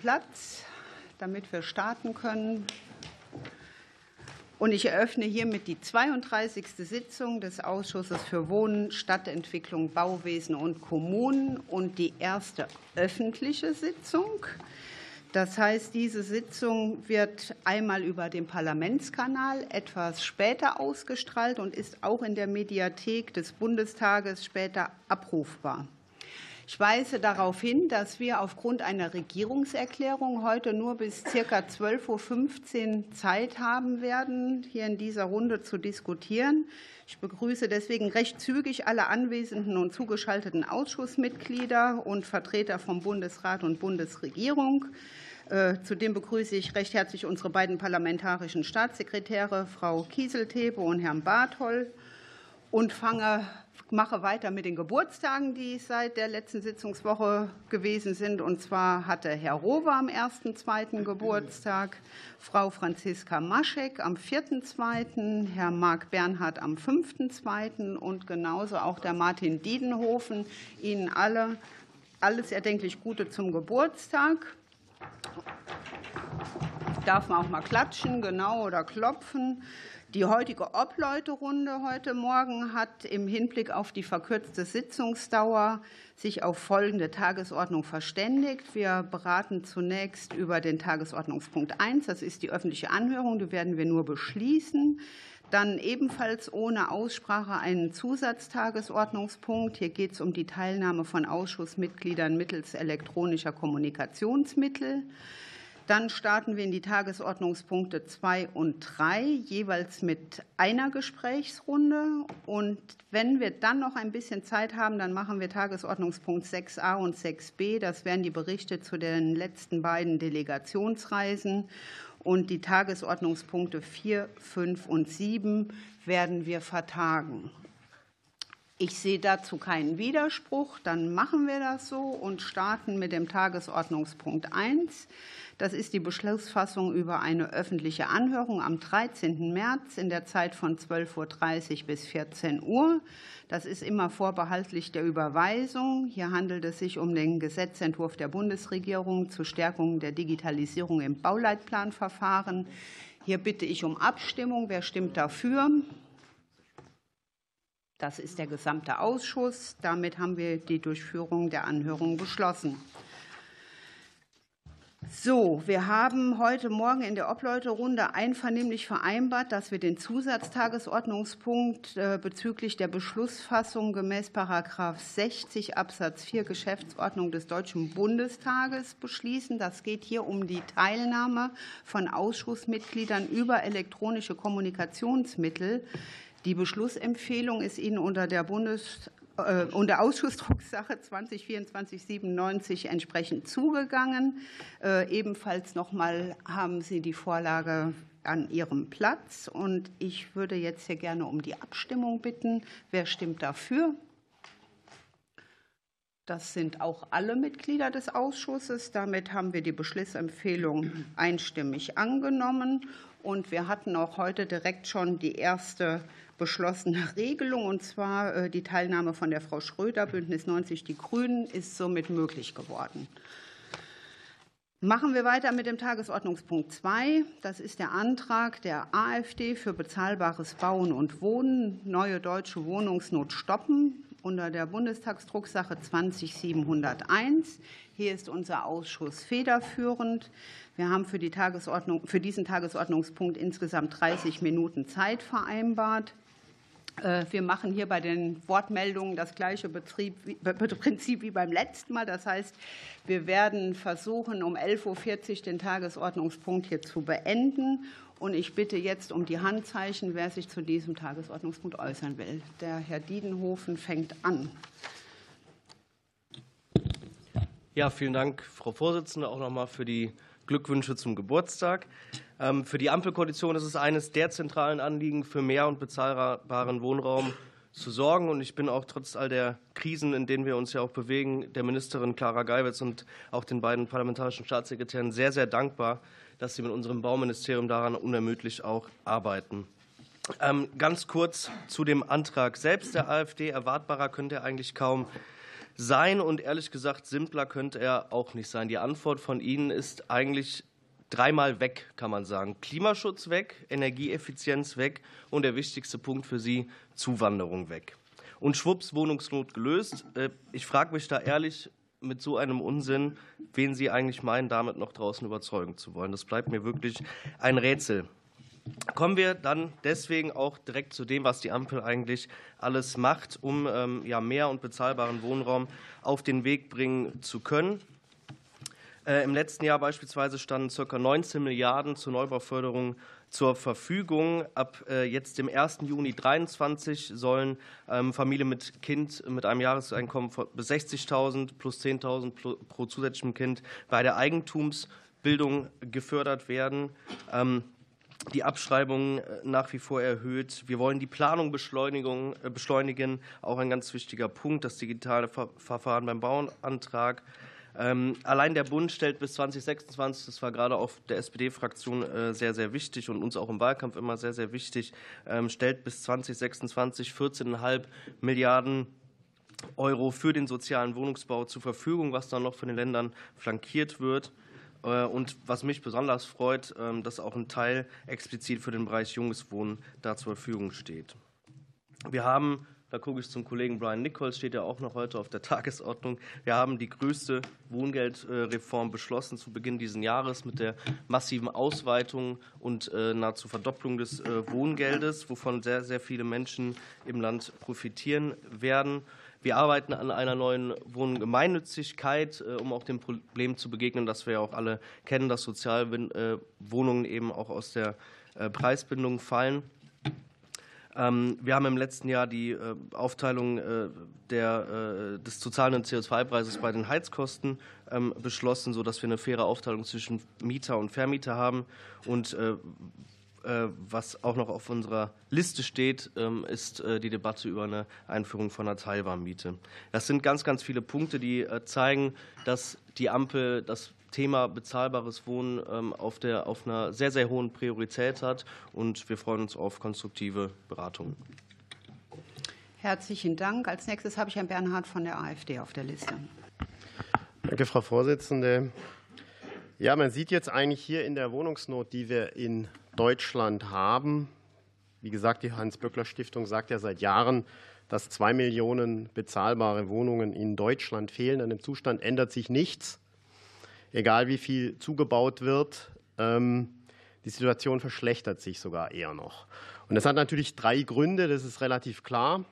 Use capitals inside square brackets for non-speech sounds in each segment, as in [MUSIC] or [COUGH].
Platz, damit wir starten können. Und ich eröffne hiermit die 32. Sitzung des Ausschusses für Wohnen, Stadtentwicklung, Bauwesen und Kommunen und die erste öffentliche Sitzung. Das heißt, diese Sitzung wird einmal über den Parlamentskanal etwas später ausgestrahlt und ist auch in der Mediathek des Bundestages später abrufbar. Ich weise darauf hin, dass wir aufgrund einer Regierungserklärung heute nur bis ca. 12.15 Uhr Zeit haben werden, hier in dieser Runde zu diskutieren. Ich begrüße deswegen recht zügig alle anwesenden und zugeschalteten Ausschussmitglieder und Vertreter vom Bundesrat und Bundesregierung. Äh, zudem begrüße ich recht herzlich unsere beiden parlamentarischen Staatssekretäre, Frau Kieseltebe und Herrn Barthol, und fange mache weiter mit den Geburtstagen, die seit der letzten Sitzungswoche gewesen sind. Und zwar hatte Herr Rowe am 1.2. Geburtstag, Frau Franziska Maschek am 4.2., Herr Marc Bernhard am 5.2. und genauso auch der Martin Diedenhofen. Ihnen alle alles erdenklich Gute zum Geburtstag. Darf man auch mal klatschen, genau, oder klopfen. Die heutige Obleuterunde heute Morgen hat im Hinblick auf die verkürzte Sitzungsdauer sich auf folgende Tagesordnung verständigt. Wir beraten zunächst über den Tagesordnungspunkt 1. Das ist die öffentliche Anhörung. Die werden wir nur beschließen. Dann ebenfalls ohne Aussprache einen Zusatztagesordnungspunkt. Hier geht es um die Teilnahme von Ausschussmitgliedern mittels elektronischer Kommunikationsmittel. Dann starten wir in die Tagesordnungspunkte 2 und 3, jeweils mit einer Gesprächsrunde. Und wenn wir dann noch ein bisschen Zeit haben, dann machen wir Tagesordnungspunkt 6a und 6b. Das wären die Berichte zu den letzten beiden Delegationsreisen. Und die Tagesordnungspunkte 4, 5 und 7 werden wir vertagen. Ich sehe dazu keinen Widerspruch. Dann machen wir das so und starten mit dem Tagesordnungspunkt 1. Das ist die Beschlussfassung über eine öffentliche Anhörung am 13. März in der Zeit von 12.30 Uhr bis 14 Uhr. Das ist immer vorbehaltlich der Überweisung. Hier handelt es sich um den Gesetzentwurf der Bundesregierung zur Stärkung der Digitalisierung im Bauleitplanverfahren. Hier bitte ich um Abstimmung. Wer stimmt dafür? Das ist der gesamte Ausschuss. Damit haben wir die Durchführung der Anhörung beschlossen. So, wir haben heute Morgen in der Obleuterunde einvernehmlich vereinbart, dass wir den Zusatztagesordnungspunkt äh, bezüglich der Beschlussfassung gemäß Paragraph 60 Absatz 4 Geschäftsordnung des Deutschen Bundestages beschließen. Das geht hier um die Teilnahme von Ausschussmitgliedern über elektronische Kommunikationsmittel. Die Beschlussempfehlung ist Ihnen unter der Bundes äh, und der Ausschussdrucksache 2024-97 entsprechend zugegangen. Äh, ebenfalls noch mal haben Sie die Vorlage an Ihrem Platz. Und ich würde jetzt hier gerne um die Abstimmung bitten. Wer stimmt dafür? Das sind auch alle Mitglieder des Ausschusses. Damit haben wir die Beschlussempfehlung einstimmig angenommen. Und wir hatten auch heute direkt schon die erste beschlossene [LAUGHS] Regelung, und zwar äh, die Teilnahme von der Frau Schröder, Bündnis 90 Die Grünen, ist somit möglich geworden. Machen wir weiter mit dem Tagesordnungspunkt 2. Das ist der Antrag der AfD für bezahlbares Bauen und Wohnen, neue deutsche Wohnungsnot stoppen unter der Bundestagsdrucksache 20701. Hier ist unser Ausschuss federführend. Wir haben für, die Tagesordnung, für diesen Tagesordnungspunkt insgesamt 30 Minuten Zeit vereinbart. Äh, wir machen hier bei den Wortmeldungen das gleiche Betrieb, Prinzip wie beim letzten Mal. Das heißt, wir werden versuchen, um 11.40 Uhr den Tagesordnungspunkt hier zu beenden. Und ich bitte jetzt um die Handzeichen, wer sich zu diesem Tagesordnungspunkt äußern will. Der Herr Diedenhofen fängt an. Ja, vielen Dank, Frau Vorsitzende, auch nochmal für die Glückwünsche zum Geburtstag. Ähm, für die Ampelkoalition ist es eines der zentralen Anliegen, für mehr und bezahlbaren Wohnraum zu sorgen. Und ich bin auch trotz all der Krisen, in denen wir uns ja auch bewegen, der Ministerin Clara Geiwitz und auch den beiden parlamentarischen Staatssekretären sehr, sehr dankbar, dass sie mit unserem Bauministerium daran unermüdlich auch arbeiten. Ähm, ganz kurz zu dem Antrag selbst der AfD. Erwartbarer könnte er eigentlich kaum sein. Und ehrlich gesagt, simpler könnte er auch nicht sein. Die Antwort von Ihnen ist eigentlich dreimal weg, kann man sagen. Klimaschutz weg, Energieeffizienz weg und der wichtigste Punkt für Sie, Zuwanderung weg. Und schwupps, Wohnungsnot gelöst. Äh, ich frage mich da ehrlich mit so einem Unsinn, wen Sie eigentlich meinen, damit noch draußen überzeugen zu wollen. Das bleibt mir wirklich ein Rätsel. Kommen wir dann deswegen auch direkt zu dem, was die Ampel eigentlich alles macht, um ähm, ja, mehr und bezahlbaren Wohnraum auf den Weg bringen zu können. Äh, Im letzten Jahr beispielsweise standen ca. 19 Milliarden zur Neubauförderung zur Verfügung. Ab äh, jetzt dem 1. Juni 2023 sollen ähm, Familien mit Kind mit einem Jahreseinkommen bis 60.000 plus 10.000 pro zusätzlichem Kind bei der Eigentumsbildung gefördert werden. Ähm, die Abschreibung äh, nach wie vor erhöht. Wir wollen die Planung beschleunigen, auch ein ganz wichtiger Punkt, das digitale Verfahren beim Bauantrag. Ähm, allein der Bund stellt bis 2026, das war gerade auch der SPD-Fraktion äh, sehr, sehr wichtig und uns auch im Wahlkampf immer sehr, sehr wichtig, ähm, stellt bis 2026 14,5 Milliarden Euro für den sozialen Wohnungsbau zur Verfügung, was dann noch von den Ländern flankiert wird. Äh, und was mich besonders freut, ähm, dass auch ein Teil explizit für den Bereich junges Wohnen da zur Verfügung steht. Wir haben da gucke ich zum Kollegen Brian Nichols, steht ja auch noch heute auf der [LAUGHS] Tagesordnung. Wir haben die größte Wohngeldreform beschlossen zu Beginn dieses Jahres mit der massiven Ausweitung und äh, nahezu Verdopplung des äh, Wohngeldes, wovon sehr, sehr viele Menschen im Land profitieren werden. Wir arbeiten an einer neuen Wohngemeinnützigkeit, äh, um auch dem Problem zu begegnen, das wir ja auch alle kennen, dass Sozialwohnungen eben auch aus der Preisbindung fallen. Ähm, wir haben im letzten Jahr die äh, Aufteilung äh, der, äh, des zu zahlenden CO2-Preises bei den Heizkosten ähm, beschlossen, sodass wir eine faire Aufteilung zwischen Mieter und Vermieter haben. Und was auch noch auf unserer Liste steht, ähm, ist die Debatte über eine Einführung von einer Teilwarmmiete. Das sind ganz, ganz viele Punkte, die zeigen, dass die Ampel das Thema bezahlbares Wohnen ähm, auf, der, auf einer sehr, sehr hohen Priorität hat. Und wir freuen uns auf konstruktive Beratungen. Herzlichen Dank. Als nächstes habe ich Herrn Bernhard von der AfD auf der Liste. Danke, Frau Vorsitzende. Ja, man sieht jetzt eigentlich hier in der Wohnungsnot, die wir in Deutschland haben, wie gesagt, die Hans-Böckler-Stiftung sagt ja seit Jahren, dass zwei Millionen bezahlbare Wohnungen in Deutschland fehlen. An dem Zustand ändert sich nichts egal wie viel zugebaut wird, ähm, die Situation verschlechtert sich sogar eher noch. Und das hat natürlich drei Gründe, das ist relativ klar.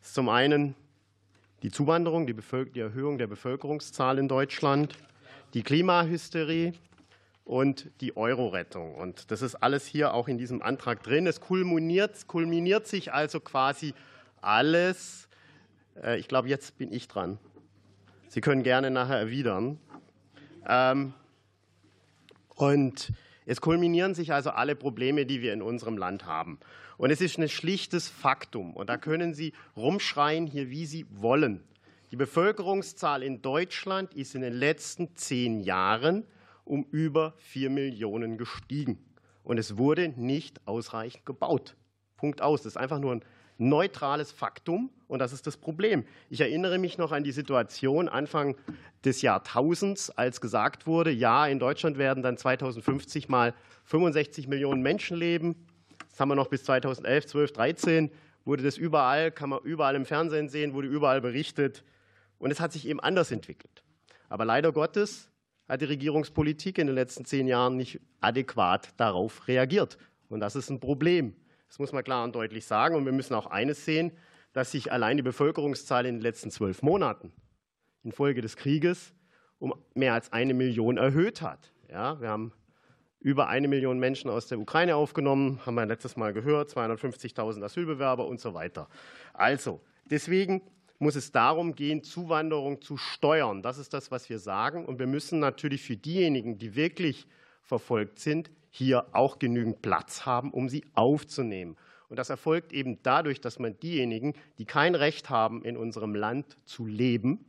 Das ist zum einen die Zuwanderung, die, die Erhöhung der Bevölkerungszahl in Deutschland, die Klimahysterie und die Euro-Rettung. Und das ist alles hier auch in diesem Antrag drin. Es kulminiert, kulminiert sich also quasi alles. Äh, ich glaube, jetzt bin ich dran. Sie können gerne nachher erwidern. Ähm, und es kulminieren sich also alle Probleme, die wir in unserem Land haben. Und es ist ein schlichtes Faktum. Und da können Sie rumschreien hier, wie Sie wollen. Die Bevölkerungszahl in Deutschland ist in den letzten zehn Jahren um über vier Millionen gestiegen. Und es wurde nicht ausreichend gebaut. Punkt aus. Das ist einfach nur ein neutrales Faktum und das ist das Problem. Ich erinnere mich noch an die Situation Anfang des Jahrtausends, als gesagt wurde, ja, in Deutschland werden dann 2050 mal 65 Millionen Menschen leben. Das haben wir noch bis 2011, 12, 13 wurde das überall, kann man überall im Fernsehen sehen, wurde überall berichtet und es hat sich eben anders entwickelt. Aber leider Gottes hat die Regierungspolitik in den letzten zehn Jahren nicht adäquat darauf reagiert und das ist ein Problem. Das muss man klar und deutlich sagen. Und wir müssen auch eines sehen, dass sich allein die Bevölkerungszahl in den letzten zwölf Monaten infolge des Krieges um mehr als eine Million erhöht hat. Ja, wir haben über eine Million Menschen aus der Ukraine aufgenommen, haben wir letztes Mal gehört, 250.000 Asylbewerber und so weiter. Also, deswegen muss es darum gehen, Zuwanderung zu steuern. Das ist das, was wir sagen. Und wir müssen natürlich für diejenigen, die wirklich verfolgt sind, hier auch genügend Platz haben, um sie aufzunehmen. Und das erfolgt eben dadurch, dass man diejenigen, die kein Recht haben, in unserem Land zu leben,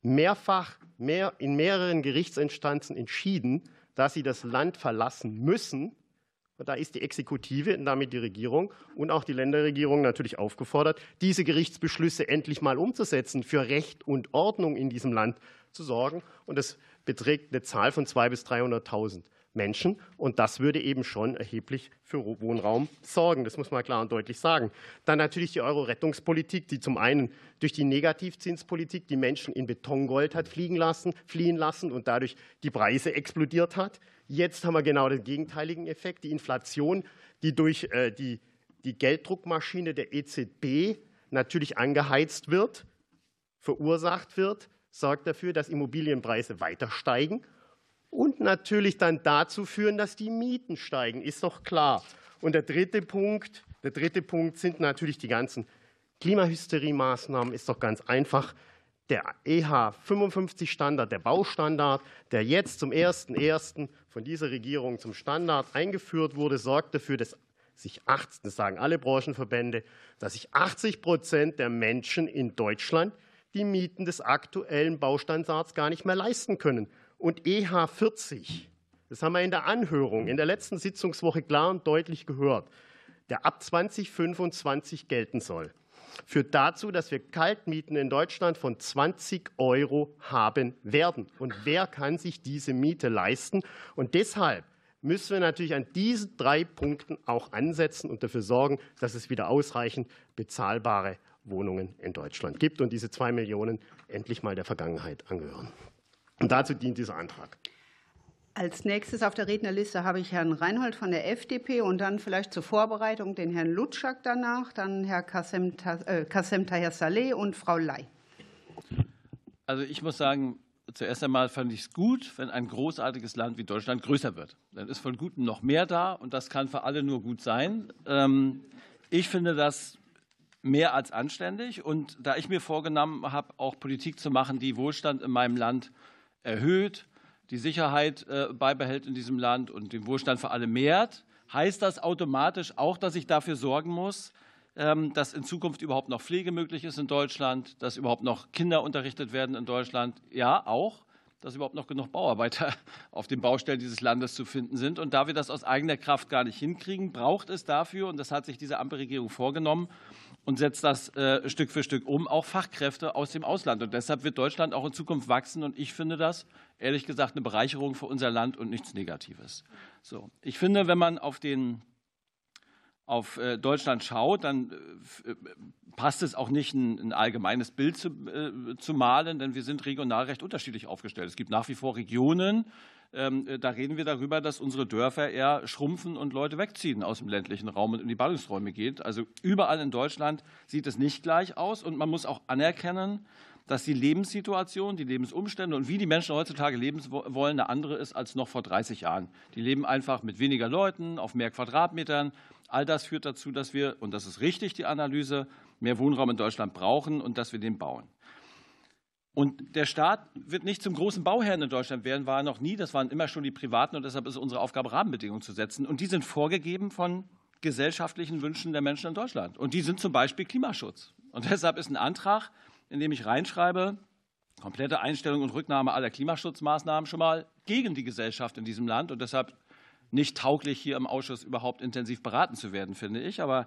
mehrfach mehr, in mehreren Gerichtsinstanzen entschieden, dass sie das Land verlassen müssen, Und da ist die Exekutive und damit die Regierung und auch die Länderregierung natürlich aufgefordert, diese Gerichtsbeschlüsse endlich mal umzusetzen, für Recht und Ordnung in diesem Land zu sorgen. Und das beträgt eine Zahl von 200.000 bis 300.000 Menschen. Und das würde eben schon erheblich für Wohnraum sorgen. Das muss man klar und deutlich sagen. Dann natürlich die Euro-Rettungspolitik, die zum einen durch die Negativzinspolitik die Menschen in Betongold hat fliegen lassen, fliehen lassen und dadurch die Preise explodiert hat. Jetzt haben wir genau den gegenteiligen Effekt. Die Inflation, die durch äh, die, die Gelddruckmaschine der EZB natürlich angeheizt wird, verursacht wird, sorgt dafür, dass Immobilienpreise weiter steigen und natürlich dann dazu führen, dass die Mieten steigen, ist doch klar. Und der dritte Punkt, der dritte Punkt sind natürlich die ganzen Klimahysterie-Maßnahmen, ist doch ganz einfach. Der EH 55 Standard, der Baustandard, der jetzt zum 1.1. von dieser Regierung zum Standard eingeführt wurde, sorgt dafür, dass sich 80, das sagen alle Branchenverbände, dass sich 80 Prozent der Menschen in Deutschland die Mieten des aktuellen Baustandards gar nicht mehr leisten können und EH40, das haben wir in der Anhörung in der letzten Sitzungswoche klar und deutlich gehört, der ab 2025 gelten soll, führt dazu, dass wir Kaltmieten in Deutschland von 20 Euro haben werden. Und wer kann sich diese Miete leisten? Und deshalb müssen wir natürlich an diesen drei Punkten auch ansetzen und dafür sorgen, dass es wieder ausreichend bezahlbare Wohnungen in Deutschland gibt und diese zwei Millionen endlich mal der Vergangenheit angehören. Und dazu dient dieser Antrag. Als nächstes auf der Rednerliste habe ich Herrn Reinhold von der FDP und dann vielleicht zur Vorbereitung den Herrn Lutschak danach, dann Herr Kassem, äh, Kassem Taher Saleh und Frau Ley. Also ich muss sagen, zuerst einmal fand ich es gut, wenn ein großartiges Land wie Deutschland größer wird. Dann ist von Gutem noch mehr da und das kann für alle nur gut sein. Ähm, ich finde das mehr als anständig und da ich mir vorgenommen habe, auch Politik zu machen, die Wohlstand in meinem Land erhöht, die Sicherheit äh, beibehält in diesem Land und den Wohlstand für alle mehrt, heißt das automatisch auch, dass ich dafür sorgen muss, ähm, dass in Zukunft überhaupt noch Pflege möglich ist in Deutschland, dass überhaupt noch Kinder unterrichtet werden in Deutschland. Ja, auch, dass überhaupt noch genug Bauarbeiter [LAUGHS] auf den Baustellen dieses Landes zu finden sind. Und da wir das aus eigener Kraft gar nicht hinkriegen, braucht es dafür, und das hat sich diese Ampelregierung vorgenommen, und setzt das äh, Stück für Stück um, auch Fachkräfte aus dem Ausland. Und deshalb wird Deutschland auch in Zukunft wachsen. Und ich finde das, ehrlich gesagt, eine Bereicherung für unser Land und nichts Negatives. So, ich finde, wenn man auf den auf äh, Deutschland schaut, dann äh, passt es auch nicht, ein, ein allgemeines Bild zu, zu, malen, denn wir sind regional recht unterschiedlich aufgestellt. Es gibt nach wie vor Regionen, da reden wir darüber, dass unsere Dörfer eher schrumpfen und Leute wegziehen aus dem ländlichen Raum und in die Ballungsräume geht. Also überall in Deutschland sieht es nicht gleich aus und man muss auch anerkennen, dass die Lebenssituation, die Lebensumstände und wie die Menschen heutzutage leben wollen, eine andere ist als noch vor 30 Jahren. Die leben einfach mit weniger Leuten, auf mehr Quadratmetern. All das führt dazu, dass wir, und das ist richtig, die Analyse, mehr Wohnraum in Deutschland brauchen und dass wir den bauen. Und der Staat wird nicht zum großen Bauherrn in Deutschland werden, war er noch nie. Das waren immer schon die Privaten und deshalb ist unsere Aufgabe, Rahmenbedingungen zu setzen. Und die sind vorgegeben von gesellschaftlichen Wünschen der Menschen in Deutschland. Und die sind zum Beispiel Klimaschutz. Und deshalb ist ein Antrag, in dem ich reinschreibe, komplette Einstellung und Rücknahme aller Klimaschutzmaßnahmen schon mal gegen die Gesellschaft in diesem Land. Und deshalb nicht tauglich, hier im Ausschuss überhaupt intensiv beraten zu werden, finde ich. Aber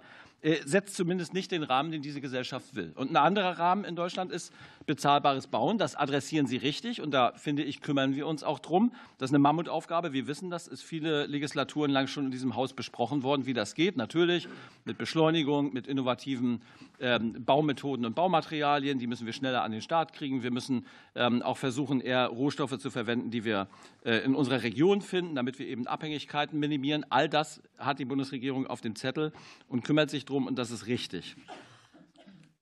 setzt zumindest nicht den Rahmen, den diese Gesellschaft will. Und ein anderer Rahmen in Deutschland ist bezahlbares Bauen. Das adressieren Sie richtig. Und da, finde ich, kümmern wir uns auch drum. Das ist eine Mammutaufgabe. Wir wissen, das ist viele Legislaturen lang schon in diesem Haus besprochen worden, wie das geht. Natürlich mit Beschleunigung, mit innovativen ähm, Baumethoden und Baumaterialien. Die müssen wir schneller an den Start kriegen. Wir müssen ähm, auch versuchen, eher Rohstoffe zu verwenden, die wir äh, in unserer Region finden, damit wir eben Abhängigkeiten minimieren. All das hat die Bundesregierung auf dem Zettel und kümmert sich darum. Und das ist richtig.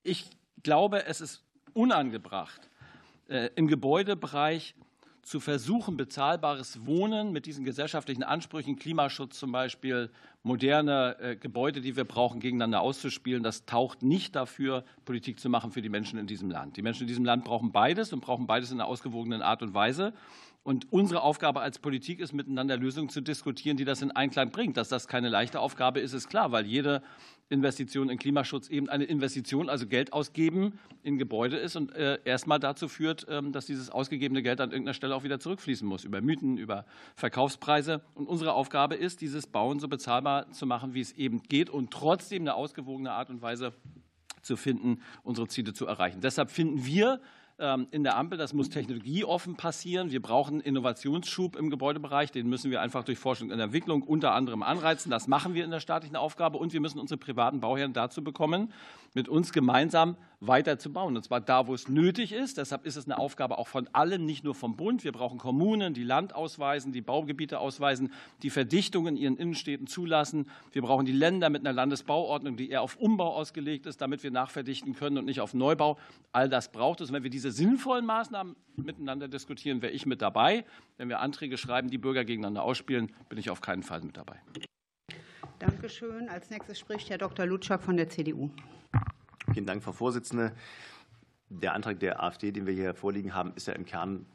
Ich glaube, es ist unangebracht, äh, im Gebäudebereich zu versuchen, bezahlbares Wohnen mit diesen gesellschaftlichen Ansprüchen, Klimaschutz zum Beispiel, moderne äh, Gebäude, die wir brauchen, gegeneinander auszuspielen. Das taucht nicht dafür, Politik zu machen für die Menschen in diesem Land. Die Menschen in diesem Land brauchen beides und brauchen beides in einer ausgewogenen Art und Weise. Und unsere Aufgabe als Politik ist, miteinander Lösungen zu diskutieren, die das in Einklang bringt. Dass das keine leichte Aufgabe ist, ist klar, weil jede Investition in Klimaschutz eben eine Investition, also Geld ausgeben in Gebäude ist und äh, erstmal dazu führt, ähm, dass dieses ausgegebene Geld an irgendeiner Stelle auch wieder zurückfließen muss, über Mieten, über Verkaufspreise. Und unsere Aufgabe ist, dieses Bauen so bezahlbar zu machen, wie es eben geht und trotzdem eine ausgewogene Art und Weise zu finden, unsere Ziele zu erreichen. Deshalb finden wir, in der Ampel. Das muss technologieoffen passieren. Wir brauchen Innovationsschub im Gebäudebereich. Den müssen wir einfach durch Forschung und Entwicklung unter anderem anreizen. Das machen wir in der staatlichen Aufgabe. Und wir müssen unsere privaten Bauherren dazu bekommen, mit uns gemeinsam weiter zu bauen. Und zwar da, wo es nötig ist. Deshalb ist es eine Aufgabe auch von allen, nicht nur vom Bund. Wir brauchen Kommunen, die Land ausweisen, die Baugebiete ausweisen, die Verdichtung in ihren Innenstädten zulassen. Wir brauchen die Länder mit einer Landesbauordnung, die eher auf Umbau ausgelegt ist, damit wir nachverdichten können und nicht auf Neubau. All das braucht es. Und wenn wir diese sinnvollen Maßnahmen miteinander diskutieren, wäre ich mit dabei. Wenn wir Anträge schreiben, die Bürger gegeneinander ausspielen, bin ich auf keinen Fall mit dabei. Dankeschön. Als nächstes spricht Herr Dr. Lutschak von der CDU. Vielen Dank, Frau Vorsitzende. Der Antrag der AfD, den wir hier vorliegen haben, ist ja im Kern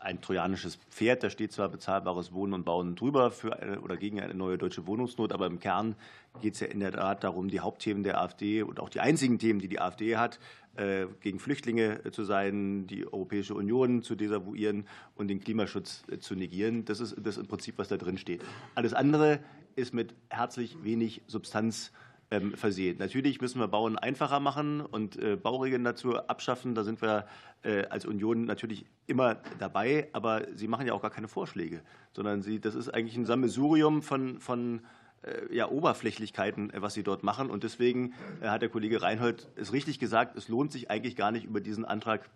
ein trojanisches Pferd. Da steht zwar bezahlbares Wohnen und Bauen drüber für eine, oder gegen eine neue deutsche Wohnungsnot, aber im Kern geht es ja in der Tat darum, die Hauptthemen der AfD und auch die einzigen Themen, die die AfD hat, äh, gegen Flüchtlinge zu sein, die Europäische Union zu desavouieren und den Klimaschutz äh, zu negieren. Das ist das im Prinzip, was da drin steht. Alles andere ist mit herzlich wenig Substanz ähm, versehen. Natürlich müssen wir Bauen einfacher machen und äh, Bauregeln dazu abschaffen. Da sind wir äh, als Union natürlich immer dabei, aber Sie machen ja auch gar keine Vorschläge, sondern Sie, das ist eigentlich ein Sammelsurium von, von äh, ja, Oberflächlichkeiten, was Sie dort machen. Und deswegen hat der Kollege Reinhold es richtig gesagt, es lohnt sich eigentlich gar nicht, über diesen Antrag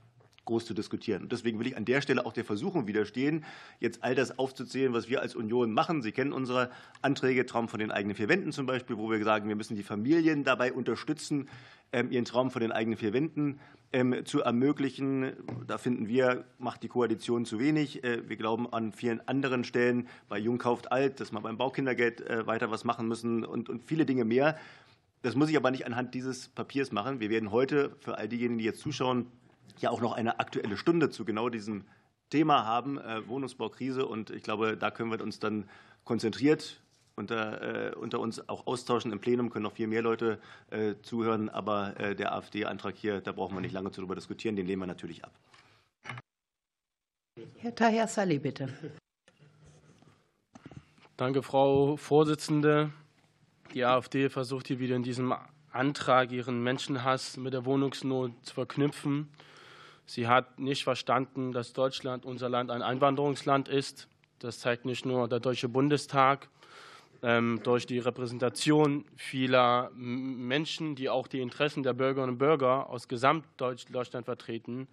groß zu diskutieren. Und deswegen will ich an der Stelle auch der Versuchung widerstehen, jetzt all das aufzuzählen, was wir als Union machen. Sie kennen unsere Anträge, Traum von den eigenen vier Wänden zum Beispiel, wo wir sagen, wir müssen die Familien dabei unterstützen, ähm, ihren Traum von den eigenen vier Wänden ähm, zu ermöglichen. Da finden wir, macht die Koalition zu wenig. Äh, wir glauben an vielen anderen Stellen, bei Jung kauft alt, dass wir beim Baukindergeld äh, weiter was machen müssen und, und viele Dinge mehr. Das muss ich aber nicht anhand dieses Papiers machen. Wir werden heute für all diejenigen, die jetzt zuschauen, ja auch noch eine aktuelle Stunde zu genau diesem Thema haben, äh, Wohnungsbaukrise. Und ich glaube, da können wir uns dann konzentriert unter, äh, unter uns auch austauschen. Im Plenum können noch viel mehr Leute äh, zuhören. Aber der AfD-Antrag hier, da brauchen wir nicht lange darüber diskutieren. Den lehnen wir natürlich ab. Herr Tahir Saleh, bitte. Danke, Frau Vorsitzende. Die AfD versucht hier wieder in diesem Antrag ihren Menschenhass mit der Wohnungsnot zu verknüpfen. Sie hat nicht verstanden, dass Deutschland, unser Land, ein Einwanderungsland ist. Das zeigt nicht nur der Deutsche Bundestag ähm, durch die Repräsentation vieler Menschen, die auch die Interessen der Bürgerinnen und Bürger aus Gesamtdeutschland vertreten,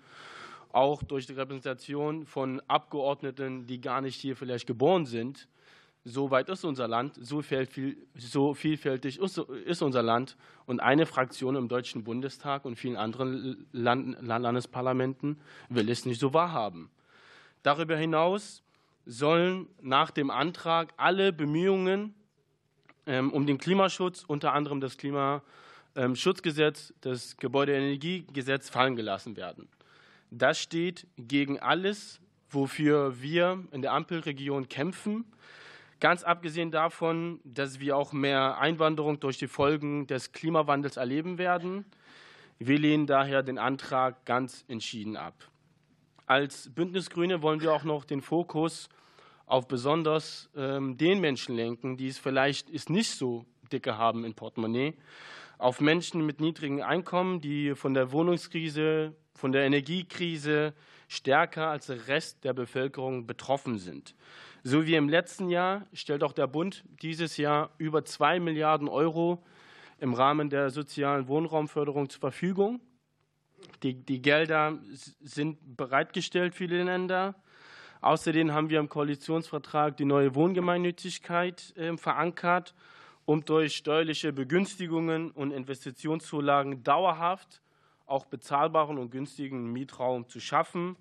auch durch die Repräsentation von Abgeordneten, die gar nicht hier vielleicht geboren sind, so weit ist unser Land, so vielfältig ist unser Land. Und eine Fraktion im Deutschen Bundestag und vielen anderen Landesparlamenten will es nicht so wahrhaben. Darüber hinaus sollen nach dem Antrag alle Bemühungen ähm, um den Klimaschutz, unter anderem das Klimaschutzgesetz, das Gebäudeenergiegesetz, fallen gelassen werden. Das steht gegen alles, wofür wir in der Ampelregion kämpfen. Ganz abgesehen davon, dass wir auch mehr Einwanderung durch die Folgen des Klimawandels erleben werden. Wir lehnen daher den Antrag ganz entschieden ab. Als Bündnisgrüne wollen wir auch noch den Fokus auf besonders ähm, den Menschen lenken, die es vielleicht ist nicht so dicke haben in Portemonnaie, auf Menschen mit niedrigen Einkommen, die von der Wohnungskrise, von der Energiekrise stärker als der Rest der Bevölkerung betroffen sind. So wie im letzten Jahr stellt auch der Bund dieses Jahr über zwei Milliarden Euro im Rahmen der sozialen Wohnraumförderung zur Verfügung. Die, die Gelder sind bereitgestellt für die Länder. Außerdem haben wir im Koalitionsvertrag die neue Wohngemeinnützigkeit äh, verankert, um durch steuerliche Begünstigungen und Investitionszulagen dauerhaft auch bezahlbaren und günstigen Mietraum zu schaffen.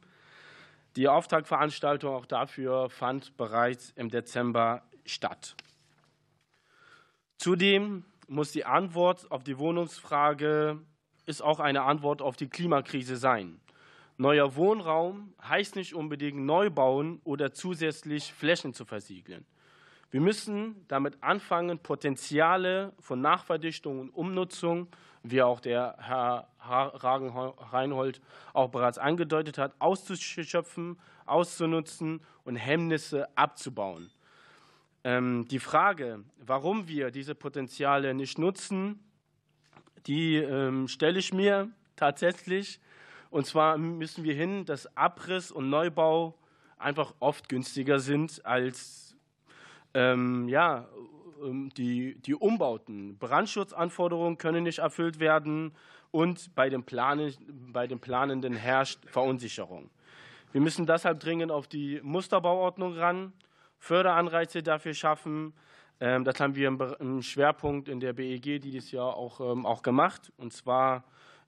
Die Auftaktveranstaltung auch dafür fand bereits im Dezember statt. Zudem muss die Antwort auf die Wohnungsfrage ist auch eine Antwort auf die Klimakrise sein. Neuer Wohnraum heißt nicht unbedingt neu bauen oder zusätzlich Flächen zu versiegeln. Wir müssen damit anfangen, Potenziale von Nachverdichtung und Umnutzung, wie auch der Herr Reinhold auch bereits angedeutet hat, auszuschöpfen, auszunutzen und Hemmnisse abzubauen. Ähm, die Frage, warum wir diese Potenziale nicht nutzen, die ähm, stelle ich mir tatsächlich. Und zwar müssen wir hin, dass Abriss und Neubau einfach oft günstiger sind als ähm, ja, ähm, die, die Umbauten. Brandschutzanforderungen können nicht erfüllt werden und bei den, Planen, bei den Planenden herrscht Verunsicherung. Wir müssen deshalb dringend auf die Musterbauordnung ran, Förderanreize dafür schaffen. Ähm, das haben wir im Schwerpunkt in der BEG dieses Jahr auch, ähm, auch gemacht, und zwar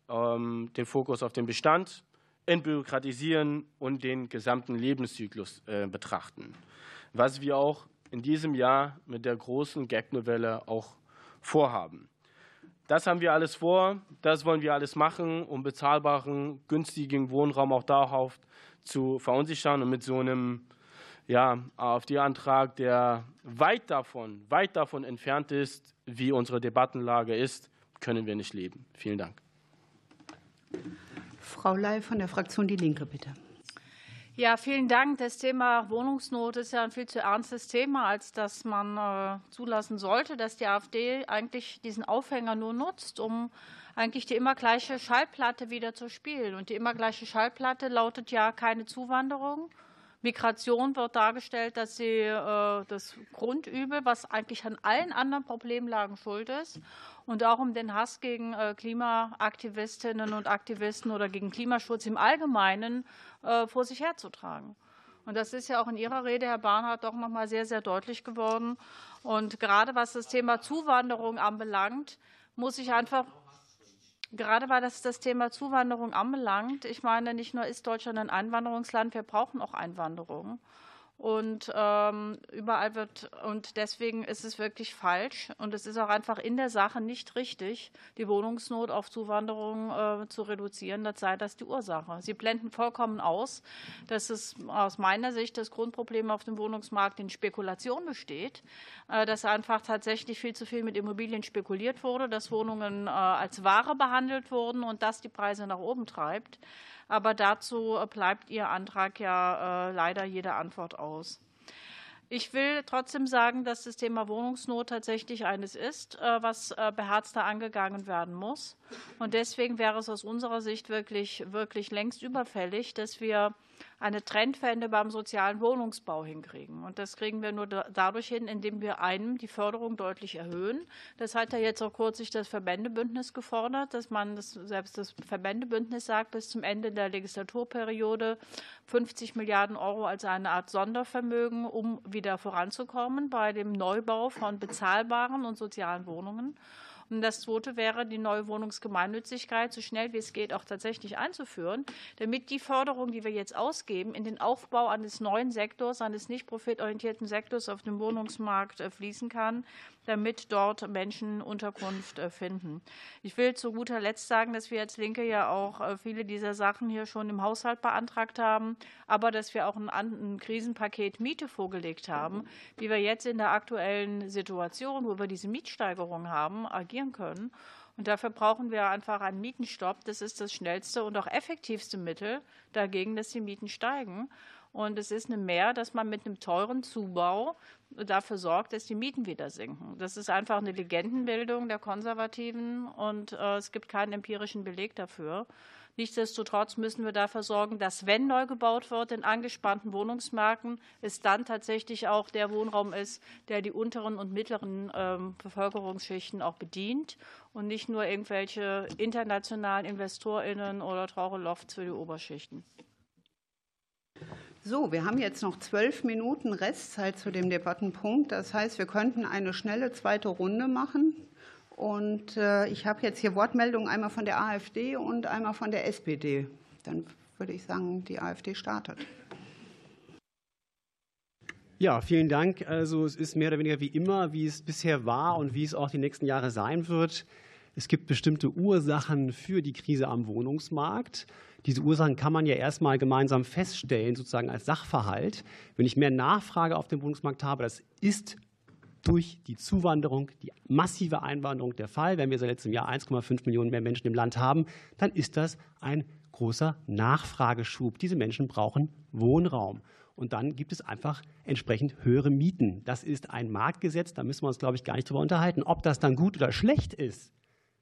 den Fokus auf den Bestand, entbürokratisieren und den gesamten Lebenszyklus äh, betrachten. Was wir auch in diesem Jahr mit der großen Gag-Novelle auch vorhaben. Das haben wir alles vor, das wollen wir alles machen, um bezahlbaren, günstigen Wohnraum auch darauf zu verunsichern und mit so einem ja, AfD-Antrag, der weit davon, weit davon entfernt ist, wie unsere Debattenlage ist, können wir nicht leben. Vielen Dank. Frau Ley von der Fraktion Die Linke, bitte. Ja, vielen Dank. Das Thema Wohnungsnot ist ja ein viel zu ernstes Thema, als dass man äh, zulassen sollte, dass die AfD eigentlich diesen Aufhänger nur nutzt, um eigentlich die immer gleiche Schallplatte wieder zu spielen. Und die immer gleiche Schallplatte lautet ja keine Zuwanderung. Migration wird dargestellt, dass sie äh, das Grundübel, was eigentlich an allen anderen Problemlagen schuld ist und auch um den Hass gegen äh, Klimaaktivistinnen und Aktivisten oder gegen Klimaschutz im Allgemeinen äh, vor sich herzutragen. Und das ist ja auch in Ihrer Rede, Herr Barnhardt, doch noch mal sehr, sehr deutlich geworden. Und gerade was das Thema Zuwanderung anbelangt, muss ich einfach Gerade weil das das Thema Zuwanderung anbelangt, ich meine, nicht nur ist Deutschland ein Einwanderungsland, wir brauchen auch Einwanderung. Und ähm, überall wird, und deswegen ist es wirklich falsch und es ist auch einfach in der Sache nicht richtig, die Wohnungsnot auf Zuwanderung äh, zu reduzieren. Das sei das die Ursache. Sie blenden vollkommen aus, dass es aus meiner Sicht das Grundproblem auf dem Wohnungsmarkt in Spekulation besteht, äh, dass einfach tatsächlich viel zu viel mit Immobilien spekuliert wurde, dass Wohnungen äh, als Ware behandelt wurden und das die Preise nach oben treibt. Aber dazu äh, bleibt Ihr Antrag ja äh, leider jede Antwort aus. Ich will trotzdem sagen, dass das Thema Wohnungsnot tatsächlich eines ist, äh, was beherzter angegangen werden muss. Und deswegen wäre es aus unserer Sicht wirklich, wirklich längst überfällig, dass wir eine Trendwende beim sozialen Wohnungsbau hinkriegen. Und das kriegen wir nur dadurch hin, indem wir einem die Förderung deutlich erhöhen. Das hat ja jetzt auch kürzlich das Verbändebündnis gefordert, dass man das, selbst das Verbändebündnis sagt, bis zum Ende der Legislaturperiode 50 Milliarden Euro als eine Art Sondervermögen, um wieder voranzukommen bei dem Neubau von bezahlbaren und sozialen Wohnungen. Und das Zweite wäre, die neue Wohnungsgemeinnützigkeit so schnell wie es geht auch tatsächlich einzuführen, damit die Förderung, die wir jetzt ausgeben, in den Aufbau eines neuen Sektors, eines nicht profitorientierten Sektors auf dem Wohnungsmarkt äh, fließen kann, damit dort Menschen Unterkunft äh, finden. Ich will zu guter Letzt sagen, dass wir als Linke ja auch äh, viele dieser Sachen hier schon im Haushalt beantragt haben, aber dass wir auch ein, ein Krisenpaket Miete vorgelegt haben, wie wir jetzt in der aktuellen Situation, wo wir diese Mietsteigerung haben, agieren können. Und dafür brauchen wir einfach einen Mietenstopp. Das ist das schnellste und auch effektivste Mittel dagegen, dass die Mieten steigen. Und es ist eine Mehr, dass man mit einem teuren Zubau dafür sorgt, dass die Mieten wieder sinken. Das ist einfach eine Legendenbildung der Konservativen und äh, es gibt keinen empirischen Beleg dafür. Nichtsdestotrotz müssen wir dafür sorgen, dass, wenn neu gebaut wird in angespannten Wohnungsmärkten, es dann tatsächlich auch der Wohnraum ist, der die unteren und mittleren ähm, Bevölkerungsschichten auch bedient und nicht nur irgendwelche internationalen InvestorInnen oder teure Lofts für die Oberschichten. So, wir haben jetzt noch zwölf Minuten Restzeit zu dem Debattenpunkt. Das heißt, wir könnten eine schnelle zweite Runde machen. Und äh, ich habe jetzt hier Wortmeldungen einmal von der AfD und einmal von der SPD. Dann würde ich sagen, die AfD startet. Ja, vielen Dank. Also es ist mehr oder weniger wie immer, wie es bisher war und wie es auch die nächsten Jahre sein wird. Es gibt bestimmte Ursachen für die Krise am Wohnungsmarkt. Diese Ursachen kann man ja erstmal gemeinsam feststellen, sozusagen als Sachverhalt. Wenn ich mehr Nachfrage auf dem Wohnungsmarkt habe, das ist durch die Zuwanderung, die massive Einwanderung der Fall. Wenn wir seit letztem Jahr 1,5 Millionen mehr Menschen im Land haben, dann ist das ein großer Nachfrageschub. Diese Menschen brauchen Wohnraum. Und dann gibt es einfach entsprechend höhere Mieten. Das ist ein Marktgesetz, da müssen wir uns, glaube ich, gar nicht drüber unterhalten. Ob das dann gut oder schlecht ist,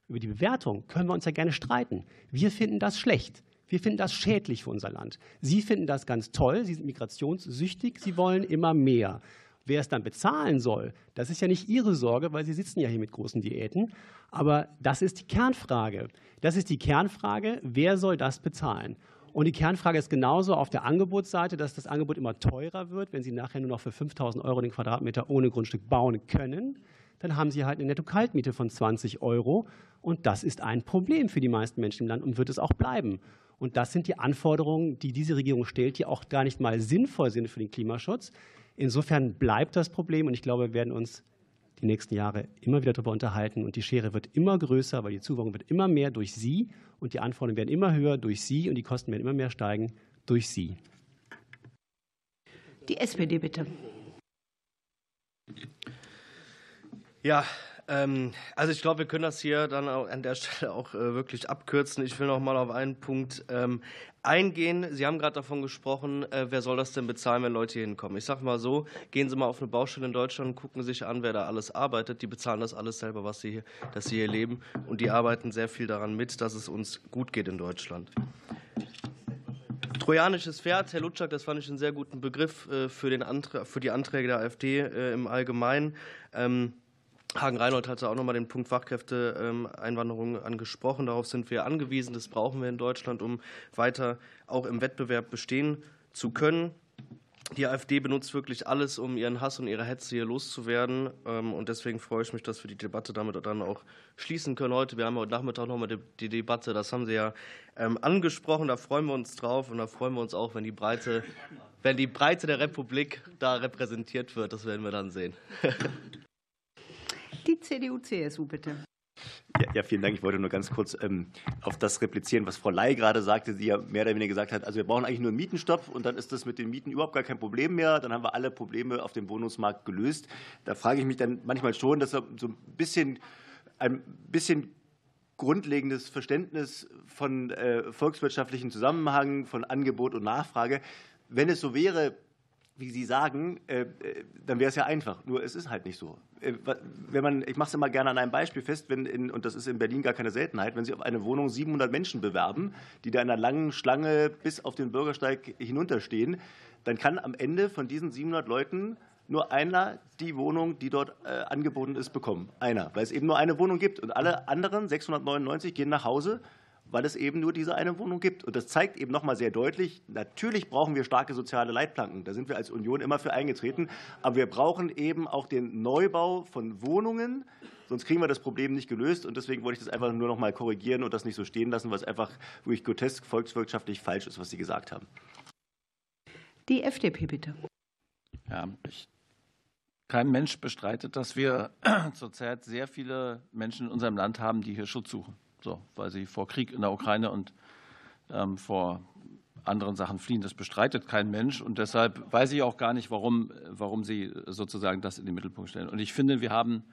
über die Bewertung können wir uns ja gerne streiten. Wir finden das schlecht. Wir finden das schädlich für unser Land. Sie finden das ganz toll. Sie sind migrationssüchtig. Sie wollen immer mehr. Wer es dann bezahlen soll, das ist ja nicht Ihre Sorge, weil Sie sitzen ja hier mit großen Diäten. Aber das ist die Kernfrage. Das ist die Kernfrage, wer soll das bezahlen? Und die Kernfrage ist genauso auf der Angebotsseite, dass das Angebot immer teurer wird. Wenn Sie nachher nur noch für 5000 Euro den Quadratmeter ohne Grundstück bauen können, dann haben Sie halt eine Netto-Kaltmiete von 20 Euro. Und das ist ein Problem für die meisten Menschen im Land und wird es auch bleiben. Und das sind die Anforderungen, die diese Regierung stellt, die auch gar nicht mal sinnvoll sind für den Klimaschutz. Insofern bleibt das Problem und ich glaube, wir werden uns die nächsten Jahre immer wieder darüber unterhalten. Und die Schere wird immer größer, weil die Zuwanderung wird immer mehr durch Sie und die Anforderungen werden immer höher durch Sie und die Kosten werden immer mehr steigen durch Sie. Die SPD bitte. Ja, ähm, also ich glaube, wir können das hier dann an der Stelle auch äh, wirklich abkürzen. Ich will noch mal auf einen Punkt ähm, eingehen. Sie haben gerade davon gesprochen, äh, wer soll das denn bezahlen, wenn Leute hier hinkommen? Ich sage mal so, gehen Sie mal auf eine Baustelle in Deutschland und gucken sich an, wer da alles arbeitet. Die bezahlen das alles selber, was sie hier, dass sie hier leben. Und die arbeiten sehr viel daran mit, dass es uns gut geht in Deutschland. Trojanisches Pferd, Herr Lutschak, das fand ich einen sehr guten Begriff äh, für, den Antrag, für die Anträge der AfD im Allgemeinen. Ähm, Hagen-Reinhold hatte auch nochmal den Punkt Fachkräfteeinwanderung angesprochen. Darauf sind wir angewiesen. Das brauchen wir in Deutschland, um weiter auch im Wettbewerb bestehen zu können. Die AfD benutzt wirklich alles, um ihren Hass und ihre Hetze hier loszuwerden. Ähm, und deswegen freue ich mich, dass wir die Debatte damit dann auch schließen können heute. Wir haben heute Nachmittag nochmal die Debatte, das haben Sie ja ähm, angesprochen. Da freuen wir uns drauf und da freuen wir uns auch, wenn die Breite, wenn die Breite der Republik da repräsentiert wird. Das werden wir dann sehen. [LAUGHS] Die CDU-CSU, bitte. Ja, ja, vielen Dank. Ich wollte nur ganz kurz ähm, auf das replizieren, was Frau Ley gerade sagte, die ja mehr oder weniger gesagt hat, also wir brauchen eigentlich nur einen Mietenstopp und dann ist das mit den Mieten überhaupt gar kein Problem mehr. Dann haben wir alle Probleme auf dem Wohnungsmarkt gelöst. Da frage ich mich dann manchmal schon, dass so ein bisschen, ein bisschen grundlegendes Verständnis von äh, volkswirtschaftlichen Zusammenhang, von Angebot und Nachfrage. Wenn es so wäre, wie Sie sagen, äh, äh, dann wäre es ja einfach. Nur es ist halt nicht so. Äh, wenn man, ich mache es immer gerne an einem Beispiel fest, wenn in, und das ist in Berlin gar keine Seltenheit, wenn Sie auf eine Wohnung 700 Menschen bewerben, die da in einer langen Schlange bis auf den Bürgersteig hinunterstehen, dann kann am Ende von diesen 700 Leuten nur einer die Wohnung, die dort angeboten ist, bekommen. Einer, weil es eben nur eine Wohnung gibt. Und alle anderen 699 gehen nach Hause weil es eben nur diese eine Wohnung gibt. Und das zeigt eben noch mal sehr deutlich, natürlich brauchen wir starke soziale Leitplanken. Da sind wir als Union immer für eingetreten. Aber wir brauchen eben auch den Neubau von Wohnungen, sonst kriegen wir das Problem nicht gelöst. Und deswegen wollte ich das einfach nur noch mal korrigieren und das nicht so stehen lassen, was einfach wirklich grotesk volkswirtschaftlich falsch ist, was Sie gesagt haben. Die FDP, bitte. Ja, ich kein Mensch bestreitet, dass wir [CLEARS THROAT] zurzeit sehr viele Menschen in unserem Land haben, die hier Schutz suchen so, weil sie vor Krieg in der Ukraine und ähm, vor anderen Sachen fliehen. Das bestreitet kein Mensch. Und deshalb weiß ich auch gar nicht, warum, warum Sie sozusagen das in den Mittelpunkt stellen. Und ich finde, wir haben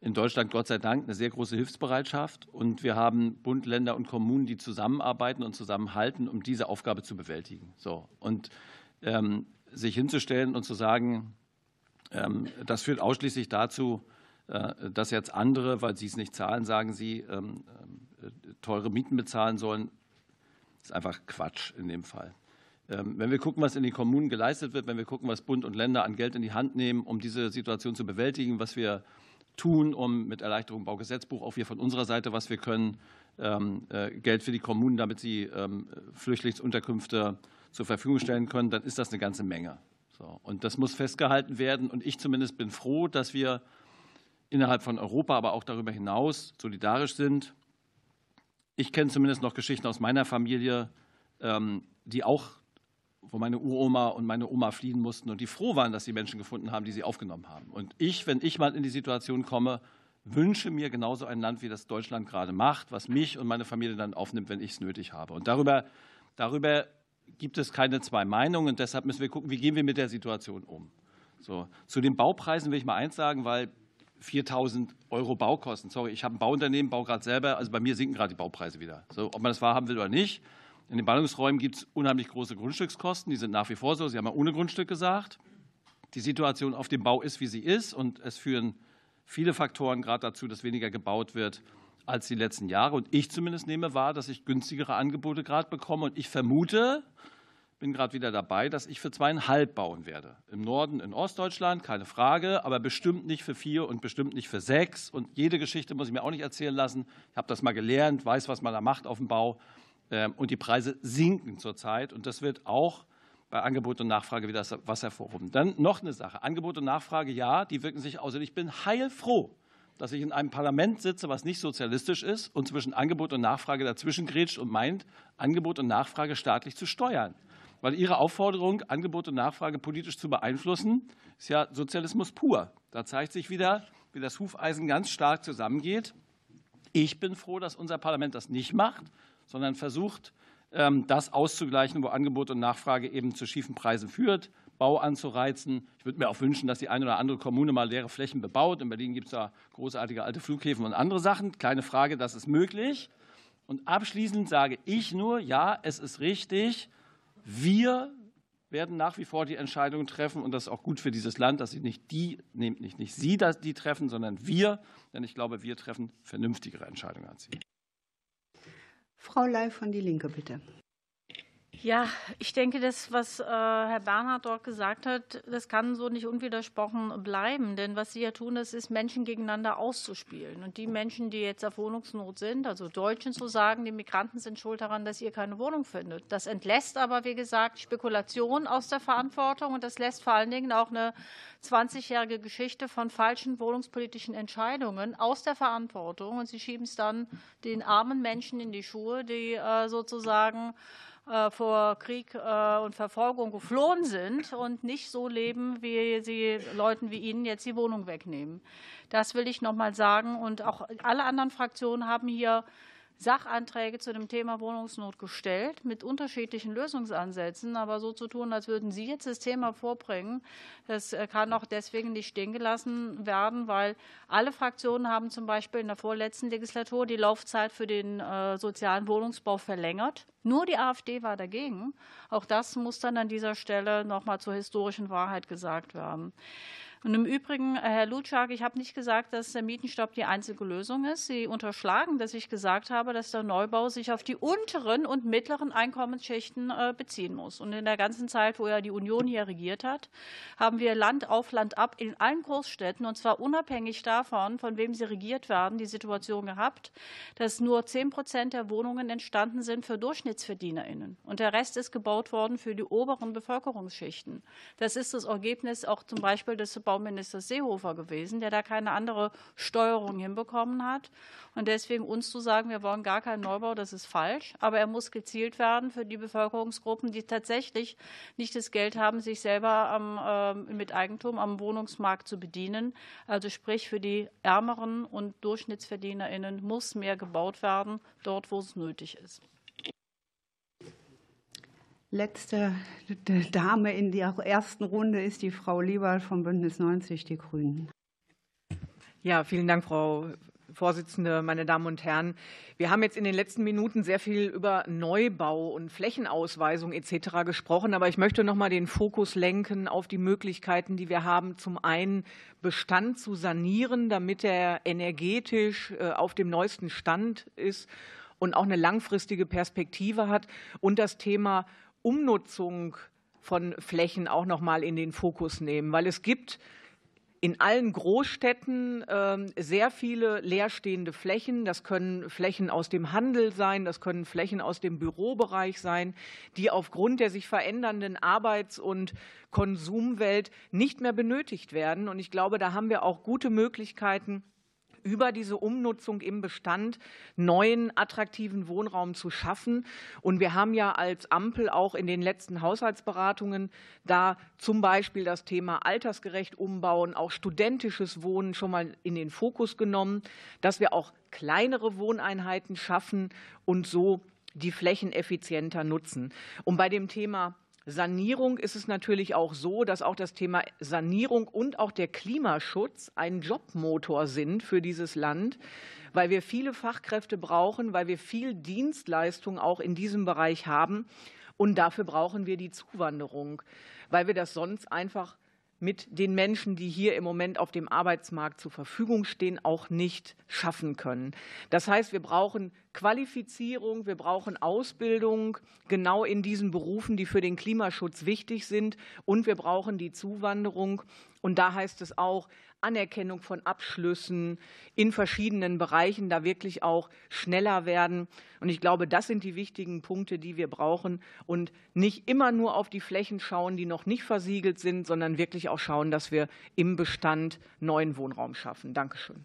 in Deutschland Gott sei Dank eine sehr große Hilfsbereitschaft. Und wir haben Bund, Länder und Kommunen, die zusammenarbeiten und zusammenhalten, um diese Aufgabe zu bewältigen. So. Und ähm, sich hinzustellen und zu sagen, ähm, das führt ausschließlich dazu, äh, dass jetzt andere, weil sie es nicht zahlen, sagen sie, ähm, teure Mieten bezahlen sollen, ist einfach Quatsch in dem Fall. Ähm, wenn wir gucken, was in den Kommunen geleistet wird, wenn wir gucken, was Bund und Länder an Geld in die Hand nehmen, um diese Situation zu bewältigen, was wir tun, um mit Erleichterung Baugesetzbuch, auch wir von unserer Seite, was wir können, ähm, äh, Geld für die Kommunen, damit sie ähm, Flüchtlingsunterkünfte zur Verfügung stellen können, dann ist das eine ganze Menge. Und das muss festgehalten werden. Und ich zumindest bin froh, dass wir innerhalb von Europa, aber auch darüber hinaus solidarisch sind ich kenne zumindest noch Geschichten aus meiner Familie, ähm, die auch, wo meine Uroma und meine Oma fliehen mussten und die froh waren, dass sie Menschen gefunden haben, die sie aufgenommen haben. Und ich, wenn ich mal in die Situation komme, wünsche mir genauso ein Land, wie das Deutschland gerade macht, was mich und meine Familie dann aufnimmt, wenn ich es nötig habe. Und darüber, darüber gibt es keine zwei Meinungen. Und deshalb müssen wir gucken, wie gehen wir mit der Situation um. So, zu den Baupreisen will ich mal eins sagen, weil 4.000 Euro Baukosten. Sorry, ich habe ein Bauunternehmen, baue gerade selber. Also bei mir sinken gerade die Baupreise wieder. So, ob man das wahrhaben will oder nicht. In den Ballungsräumen gibt es unheimlich große Grundstückskosten. Die sind nach wie vor so. Sie haben ja ohne Grundstück gesagt. Die Situation auf dem Bau ist, wie sie ist. Und es führen viele Faktoren gerade dazu, dass weniger gebaut wird als die letzten Jahre. Und ich zumindest nehme wahr, dass ich günstigere Angebote gerade bekomme. Und ich vermute, bin gerade wieder dabei, dass ich für zweieinhalb bauen werde. Im Norden, in Ostdeutschland, keine Frage, aber bestimmt nicht für vier und bestimmt nicht für sechs. Und jede Geschichte muss ich mir auch nicht erzählen lassen. Ich habe das mal gelernt, weiß, was man da macht auf dem Bau. Ähm, und die Preise sinken zurzeit. Und das wird auch bei Angebot und Nachfrage wieder was hervorrufen. Dann noch eine Sache. Angebot und Nachfrage, ja, die wirken sich aus. Und ich bin heilfroh, dass ich in einem Parlament sitze, was nicht sozialistisch ist und zwischen Angebot und Nachfrage dazwischen grätscht und meint, Angebot und Nachfrage staatlich zu steuern. Weil Ihre Aufforderung, Angebot und Nachfrage politisch zu beeinflussen, ist ja Sozialismus pur. Da zeigt sich wieder, wie das Hufeisen ganz stark zusammengeht. Ich bin froh, dass unser Parlament das nicht macht, sondern versucht, ähm, das auszugleichen, wo Angebot und Nachfrage eben zu schiefen Preisen führt, Bau anzureizen. Ich würde mir auch wünschen, dass die eine oder andere Kommune mal leere Flächen bebaut. In Berlin gibt es da großartige alte Flughäfen und andere Sachen. Keine Frage, das ist möglich. Und abschließend sage ich nur, ja, es ist richtig, wir werden nach wie vor die Entscheidung treffen und das ist auch gut für dieses Land, dass sie nicht die, nicht, nicht Sie die treffen, sondern wir, denn ich glaube, wir treffen vernünftigere Entscheidungen als Sie. Frau Ley von Die Linke, bitte. Ja, ich denke, das, was äh, Herr Bernhard dort gesagt hat, das kann so nicht unwidersprochen bleiben. Denn was Sie ja tun, das ist, Menschen gegeneinander auszuspielen. Und die Menschen, die jetzt auf Wohnungsnot sind, also Deutschen zu sagen, die Migranten sind schuld daran, dass ihr keine Wohnung findet. Das entlässt aber, wie gesagt, Spekulation aus der Verantwortung. Und das lässt vor allen Dingen auch eine 20-jährige Geschichte von falschen wohnungspolitischen Entscheidungen aus der Verantwortung. Und Sie schieben es dann den armen Menschen in die Schuhe, die äh, sozusagen vor Krieg äh, und Verfolgung geflohen sind und nicht so leben, wie sie Leuten wie Ihnen jetzt die Wohnung wegnehmen. Das will ich noch mal sagen. Und auch alle anderen Fraktionen haben hier Sachanträge zu dem Thema Wohnungsnot gestellt mit unterschiedlichen Lösungsansätzen. Aber so zu tun, als würden Sie jetzt das Thema vorbringen, das äh, kann auch deswegen nicht stehen gelassen werden, weil alle Fraktionen haben zum Beispiel in der vorletzten Legislatur die Laufzeit für den äh, sozialen Wohnungsbau verlängert. Nur die AfD war dagegen. Auch das muss dann an dieser Stelle noch mal zur historischen Wahrheit gesagt werden. Und im Übrigen, äh, Herr Lutschak, ich habe nicht gesagt, dass der Mietenstopp die einzige Lösung ist. Sie unterschlagen, dass ich gesagt habe, dass der Neubau sich auf die unteren und mittleren Einkommensschichten äh, beziehen muss. Und in der ganzen Zeit, wo ja die Union hier regiert hat, haben wir Land auf Land ab in allen Großstädten, und zwar unabhängig davon, von wem sie regiert werden, die Situation gehabt, dass nur 10 Prozent der Wohnungen entstanden sind für DurchschnittsverdienerInnen. Und der Rest ist gebaut worden für die oberen Bevölkerungsschichten. Das ist das Ergebnis auch zum Beispiel des Bauminister Seehofer gewesen, der da keine andere Steuerung hinbekommen hat. Und deswegen uns zu sagen, wir wollen gar keinen Neubau, das ist falsch. Aber er muss gezielt werden für die Bevölkerungsgruppen, die tatsächlich nicht das Geld haben, sich selber am, äh, mit Eigentum am Wohnungsmarkt zu bedienen. Also sprich für die Ärmeren und DurchschnittsverdienerInnen muss mehr gebaut werden, dort, wo es nötig ist. Letzte Dame in der ersten Runde ist die Frau Lieberl vom Bündnis 90 Die Grünen. Ja, vielen Dank, Frau Vorsitzende, meine Damen und Herren. Wir haben jetzt in den letzten Minuten sehr viel über Neubau und Flächenausweisung etc. gesprochen, aber ich möchte noch mal den Fokus lenken auf die Möglichkeiten, die wir haben, zum einen Bestand zu sanieren, damit er energetisch äh, auf dem neuesten Stand ist und auch eine langfristige Perspektive hat und das Thema Umnutzung von Flächen auch noch mal in den Fokus nehmen, weil es gibt in allen Großstädten ähm, sehr viele leerstehende Flächen. Das können Flächen aus dem Handel sein, das können Flächen aus dem Bürobereich sein, die aufgrund der sich verändernden Arbeits- und Konsumwelt nicht mehr benötigt werden. Und ich glaube, da haben wir auch gute Möglichkeiten, über diese Umnutzung im Bestand neuen attraktiven Wohnraum zu schaffen. Und wir haben ja als Ampel auch in den letzten Haushaltsberatungen da zum Beispiel das Thema altersgerecht umbauen, auch studentisches Wohnen schon mal in den Fokus genommen, dass wir auch kleinere Wohneinheiten schaffen und so die Flächen effizienter nutzen. Und bei dem Thema Sanierung ist es natürlich auch so, dass auch das Thema Sanierung und auch der Klimaschutz ein Jobmotor sind für dieses Land, weil wir viele Fachkräfte brauchen, weil wir viel Dienstleistung auch in diesem Bereich haben. Und dafür brauchen wir die Zuwanderung, weil wir das sonst einfach mit den Menschen, die hier im Moment auf dem Arbeitsmarkt zur Verfügung stehen, auch nicht schaffen können. Das heißt, wir brauchen Qualifizierung, wir brauchen Ausbildung genau in diesen Berufen, die für den Klimaschutz wichtig sind, und wir brauchen die Zuwanderung. Und da heißt es auch, Anerkennung von Abschlüssen in verschiedenen Bereichen da wirklich auch schneller werden. Und ich glaube, das sind die wichtigen Punkte, die wir brauchen und nicht immer nur auf die Flächen schauen, die noch nicht versiegelt sind, sondern wirklich auch schauen, dass wir im Bestand neuen Wohnraum schaffen. Dankeschön.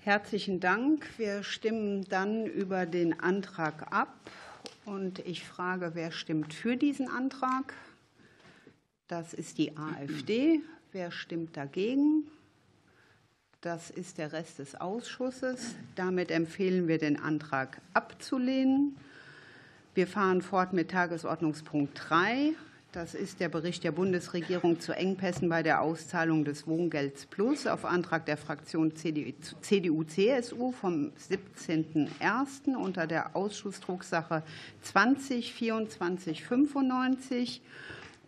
Herzlichen Dank. Wir stimmen dann über den Antrag ab. Und ich frage, wer stimmt für diesen Antrag? Das ist die AfD. Wer stimmt dagegen? Das ist der Rest des Ausschusses. Damit empfehlen wir den Antrag abzulehnen. Wir fahren fort mit Tagesordnungspunkt 3. Das ist der Bericht der Bundesregierung zu Engpässen bei der Auszahlung des Wohngelds Plus auf Antrag der Fraktion CDU-CSU vom 17.01. unter der Ausschussdrucksache 20 24 95.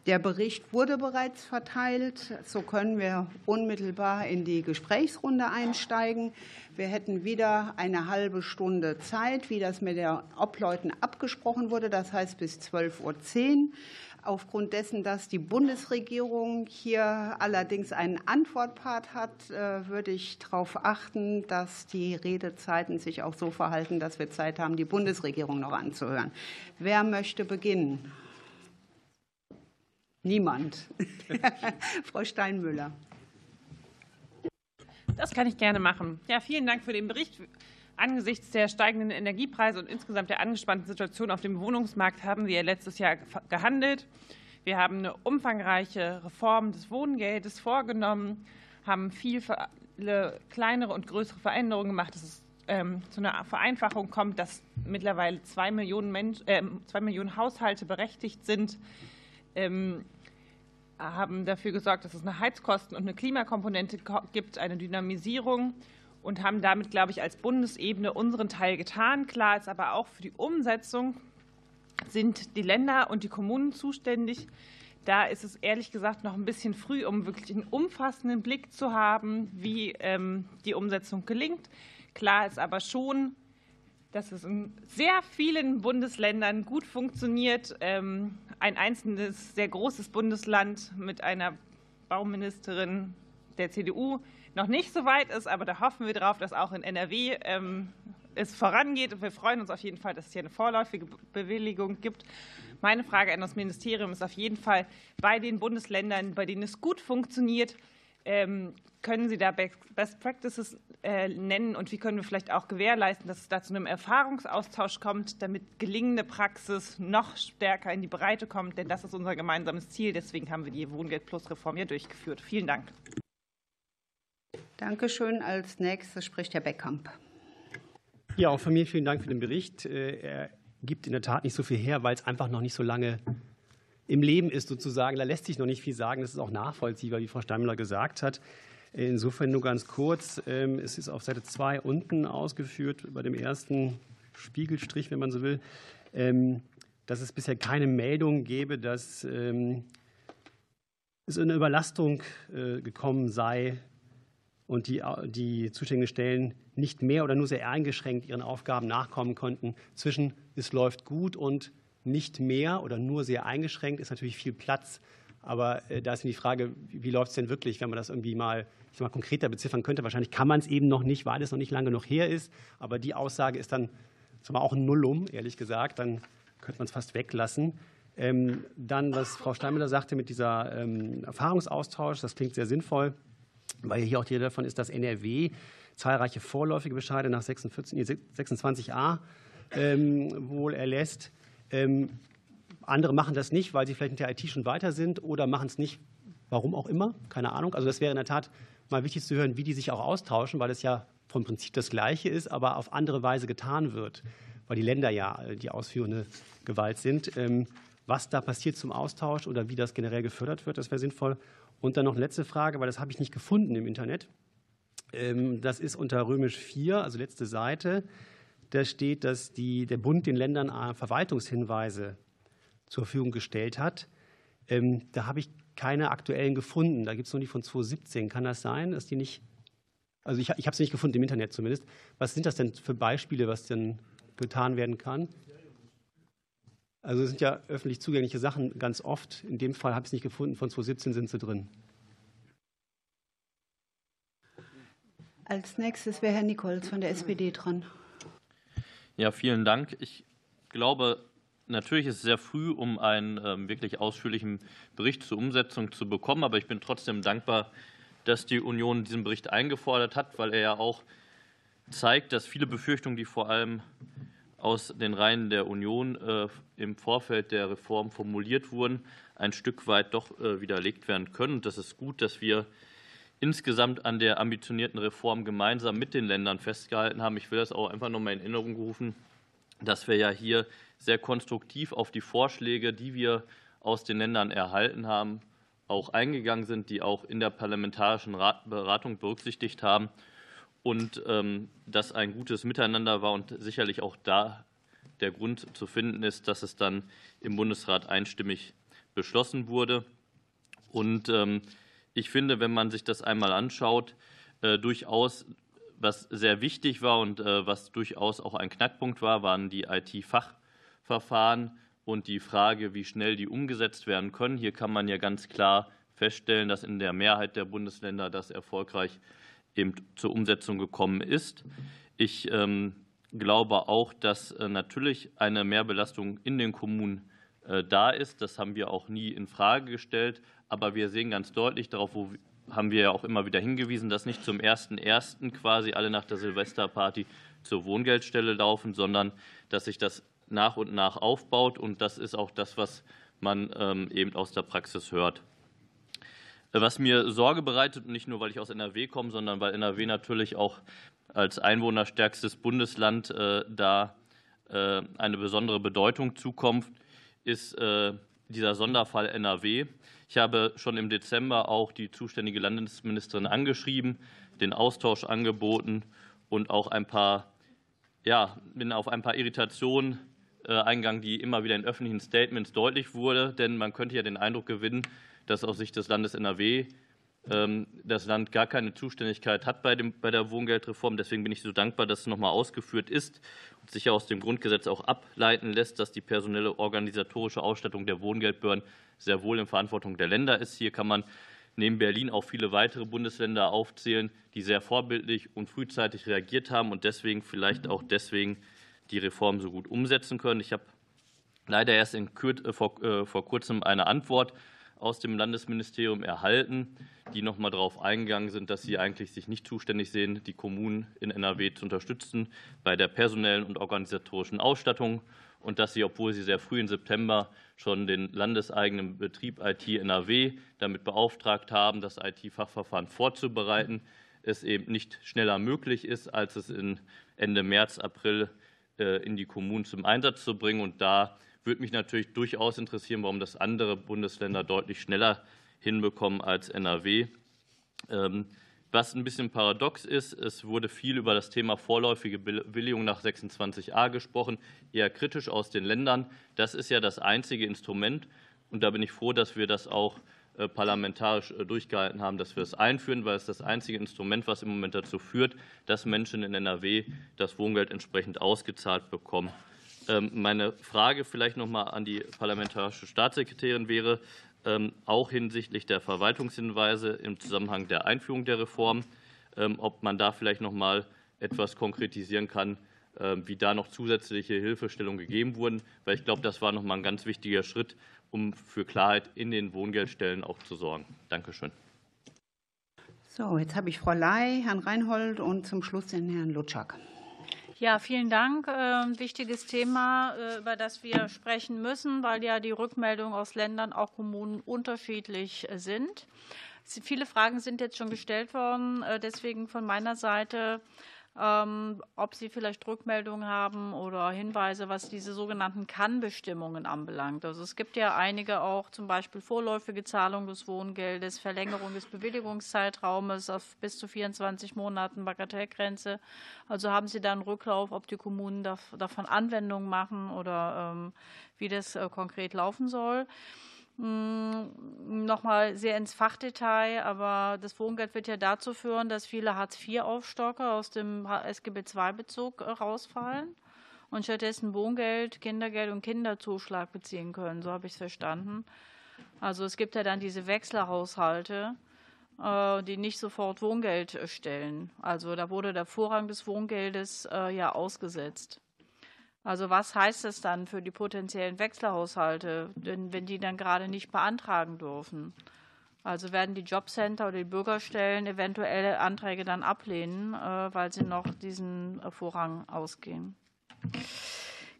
Der Bericht wurde bereits verteilt. So können wir unmittelbar in die Gesprächsrunde einsteigen. Wir hätten wieder eine halbe Stunde Zeit, wie das mit der Obleuten abgesprochen wurde, das heißt bis 12.10 Uhr. Aufgrund dessen, dass die Bundesregierung hier allerdings einen Antwortpart hat, äh, würde ich darauf achten, dass die Redezeiten sich auch so verhalten, dass wir Zeit haben, die Bundesregierung noch anzuhören. Wer möchte beginnen? Niemand. [LAUGHS] Frau Steinmüller. Das kann ich gerne machen. Ja, vielen Dank für den Bericht. Angesichts der steigenden Energiepreise und insgesamt der angespannten Situation auf dem Wohnungsmarkt haben wir letztes Jahr gehandelt. Wir haben eine umfangreiche Reform des Wohngeldes vorgenommen, haben viele kleinere und größere Veränderungen gemacht, dass es ähm, zu einer Vereinfachung kommt, dass mittlerweile zwei Millionen, Mensch, äh, zwei Millionen Haushalte berechtigt sind, ähm, haben dafür gesorgt, dass es eine Heizkosten- und eine Klimakomponente gibt, eine Dynamisierung und haben damit, glaube ich, als Bundesebene unseren Teil getan. Klar ist aber auch für die Umsetzung sind die Länder und die Kommunen zuständig. Da ist es ehrlich gesagt noch ein bisschen früh, um wirklich einen umfassenden Blick zu haben, wie ähm, die Umsetzung gelingt. Klar ist aber schon, dass es in sehr vielen Bundesländern gut funktioniert. Ähm, ein einzelnes, sehr großes Bundesland mit einer Bauministerin der CDU noch nicht so weit ist, aber da hoffen wir darauf, dass auch in NRW ähm, es vorangeht. Und wir freuen uns auf jeden Fall, dass es hier eine vorläufige Bewilligung gibt. Meine Frage an das Ministerium ist auf jeden Fall bei den Bundesländern, bei denen es gut funktioniert, können Sie da Best Practices äh, nennen und wie können wir vielleicht auch gewährleisten, dass es da zu einem Erfahrungsaustausch kommt, damit gelingende Praxis noch stärker in die Breite kommt? Denn das ist unser gemeinsames Ziel. Deswegen haben wir die Wohngeld Plus Reform ja durchgeführt. Vielen Dank. Danke schön. Als nächstes spricht Herr Beckkamp. Ja, auch von mir vielen Dank für den Bericht. Äh, er gibt in der Tat nicht so viel her, weil es einfach noch nicht so lange im Leben ist sozusagen. Da lässt sich noch nicht viel sagen. Das ist auch nachvollziehbar, wie Frau Steinmüller gesagt hat. Insofern nur ganz kurz. Ähm, es ist auf Seite 2 unten ausgeführt, bei dem ersten Spiegelstrich, wenn man so will, ähm, dass es bisher keine Meldung gäbe, dass ähm, es in eine Überlastung äh, gekommen sei und die, die zuständigen Stellen nicht mehr oder nur sehr eingeschränkt ihren Aufgaben nachkommen konnten. Zwischen es läuft gut und nicht mehr oder nur sehr eingeschränkt ist natürlich viel Platz. Aber äh, da ist die Frage, wie läuft es denn wirklich, wenn man das irgendwie mal, ich sag mal konkreter beziffern könnte. Wahrscheinlich kann man es eben noch nicht, weil es noch nicht lange noch her ist. Aber die Aussage ist dann mal, auch ein Nullum, ehrlich gesagt. Dann könnte man es fast weglassen. Ähm, dann, was Frau Steinmüller sagte mit dieser ähm, Erfahrungsaustausch, das klingt sehr sinnvoll. weil hier auch die Rede davon ist, dass NRW zahlreiche vorläufige Bescheide nach 26a ähm, wohl erlässt. Ähm, andere machen das nicht, weil sie vielleicht mit der IT schon weiter sind oder machen es nicht, warum auch immer, keine Ahnung. Also das wäre in der Tat mal wichtig zu hören, wie die sich auch austauschen, weil es ja vom Prinzip das Gleiche ist, aber auf andere Weise getan wird, weil die Länder ja die ausführende Gewalt sind. Ähm, was da passiert zum Austausch oder wie das generell gefördert wird, das wäre sinnvoll. Und dann noch eine letzte Frage, weil das habe ich nicht gefunden im Internet. Ähm, das ist unter Römisch 4, also letzte Seite. Da steht, dass die, der Bund den Ländern äh, Verwaltungshinweise zur Verfügung gestellt hat. Ähm, da habe ich keine aktuellen gefunden. Da gibt es noch die von 2017. Kann das sein, dass die nicht. Also ich, ich habe es nicht gefunden im Internet zumindest. Was sind das denn für Beispiele, was denn getan werden kann? Also es sind ja öffentlich zugängliche Sachen ganz oft. In dem Fall habe ich es nicht gefunden. Von 2017 sind sie drin. Als nächstes wäre Herr Nichols von der SPD dran. Ja, vielen Dank. Ich glaube, natürlich ist es sehr früh, um einen ähm, wirklich ausführlichen Bericht zur Umsetzung zu bekommen. Aber ich bin trotzdem dankbar, dass die Union diesen Bericht eingefordert hat, weil er ja auch zeigt, dass viele Befürchtungen, die vor allem aus den Reihen der Union äh, im Vorfeld der Reform formuliert wurden, ein Stück weit doch äh, widerlegt werden können. Und das ist gut, dass wir insgesamt an der ambitionierten Reform gemeinsam mit den Ländern festgehalten haben. Ich will das auch einfach noch mal in Erinnerung rufen, dass wir ja hier sehr konstruktiv auf die Vorschläge, die wir aus den Ländern erhalten haben, auch eingegangen sind, die auch in der parlamentarischen Beratung berücksichtigt haben und ähm, dass ein gutes Miteinander war und sicherlich auch da der Grund zu finden ist, dass es dann im Bundesrat einstimmig beschlossen wurde. Und ähm, ich finde, wenn man sich das einmal anschaut, äh, durchaus was sehr wichtig war und äh, was durchaus auch ein Knackpunkt war, waren die IT-Fachverfahren und die Frage, wie schnell die umgesetzt werden können. Hier kann man ja ganz klar feststellen, dass in der Mehrheit der Bundesländer das erfolgreich eben zur Umsetzung gekommen ist. Ich ähm, glaube auch, dass äh, natürlich eine Mehrbelastung in den Kommunen da ist. Das haben wir auch nie in Frage gestellt. Aber wir sehen ganz deutlich darauf, wo haben wir ja auch immer wieder hingewiesen, dass nicht zum 1.1. quasi alle nach der Silvesterparty zur Wohngeldstelle laufen, sondern dass sich das nach und nach aufbaut. Und das ist auch das, was man ähm, eben aus der Praxis hört. Was mir Sorge bereitet, nicht nur, weil ich aus NRW komme, sondern weil NRW natürlich auch als einwohnerstärkstes Bundesland äh, da äh, eine besondere Bedeutung zukommt, ist äh, dieser Sonderfall NRW. Ich habe schon im Dezember auch die zuständige Landesministerin angeschrieben, den Austausch angeboten und auch ein paar, ja, bin auf ein paar Irritationen äh, eingegangen, die immer wieder in öffentlichen Statements deutlich wurde. Denn man könnte ja den Eindruck gewinnen, dass aus Sicht des Landes NRW das Land gar keine Zuständigkeit hat bei, dem, bei der Wohngeldreform. Deswegen bin ich so dankbar, dass es nochmal ausgeführt ist und sich aus dem Grundgesetz auch ableiten lässt, dass die personelle organisatorische Ausstattung der Wohngeldbehörden sehr wohl in Verantwortung der Länder ist. Hier kann man neben Berlin auch viele weitere Bundesländer aufzählen, die sehr vorbildlich und frühzeitig reagiert haben und deswegen vielleicht auch deswegen die Reform so gut umsetzen können. Ich habe leider erst in, äh, vor, äh, vor kurzem eine Antwort aus dem Landesministerium erhalten, die noch mal darauf eingegangen sind, dass sie eigentlich sich nicht zuständig sehen, die Kommunen in NRW zu unterstützen bei der personellen und organisatorischen Ausstattung und dass sie, obwohl sie sehr früh im September schon den landeseigenen Betrieb IT NRW damit beauftragt haben, das IT-Fachverfahren vorzubereiten, es eben nicht schneller möglich ist, als es in Ende März, April äh, in die Kommunen zum Einsatz zu bringen. Und da würde mich natürlich durchaus interessieren, warum das andere Bundesländer deutlich schneller hinbekommen als NRW. Ähm, was ein bisschen paradox ist, es wurde viel über das Thema vorläufige Bewilligung nach 26a gesprochen, eher kritisch aus den Ländern. Das ist ja das einzige Instrument. Und da bin ich froh, dass wir das auch äh, parlamentarisch äh, durchgehalten haben, dass wir es einführen, weil es das einzige Instrument, was im Moment dazu führt, dass Menschen in NRW das Wohngeld entsprechend ausgezahlt bekommen. Ähm, meine Frage vielleicht noch mal an die parlamentarische Staatssekretärin wäre, ähm, auch hinsichtlich der Verwaltungshinweise im Zusammenhang der Einführung der Reform, ähm, ob man da vielleicht noch mal etwas konkretisieren kann, wie da noch zusätzliche Hilfestellungen gegeben wurden, weil ich glaube, das war noch mal ein ganz wichtiger Schritt, um für Klarheit in den Wohngeldstellen auch zu sorgen. Dankeschön. So, jetzt habe ich Frau Ley, Herrn Reinhold und zum Schluss den Herrn Lutschak. Ja, vielen Dank. Ein ähm, wichtiges Thema, äh, über das wir sprechen müssen, weil ja die Rückmeldungen aus Ländern, auch Kommunen unterschiedlich äh, sind. Viele Fragen sind jetzt schon gestellt worden. Äh, deswegen von meiner Seite ähm, ob Sie vielleicht Rückmeldungen haben oder Hinweise, was diese sogenannten Kann-Bestimmungen anbelangt. Also es gibt ja einige auch, zum Beispiel vorläufige Zahlung des Wohngeldes, Verlängerung des Bewilligungszeitraumes auf bis zu 24 Monaten Bagatellgrenze. Also haben Sie da einen Rücklauf, ob die Kommunen davon Anwendungen machen oder ähm, wie das äh, konkret laufen soll. Hm, nochmal sehr ins Fachdetail, aber das Wohngeld wird ja dazu führen, dass viele Hartz-IV-Aufstocker aus dem SGB II-Bezug äh, rausfallen und stattdessen Wohngeld, Kindergeld und Kinderzuschlag beziehen können. So habe ich es verstanden. Also es gibt ja dann diese Wechselhaushalte, äh, die nicht sofort Wohngeld stellen. Also da wurde der Vorrang des Wohngeldes äh, ja ausgesetzt. Also was heißt das dann für die potenziellen Wechselhaushalte, wenn die dann gerade nicht beantragen dürfen? Also werden die Jobcenter oder die Bürgerstellen eventuelle Anträge dann ablehnen, äh, weil sie noch diesen Vorrang ausgehen.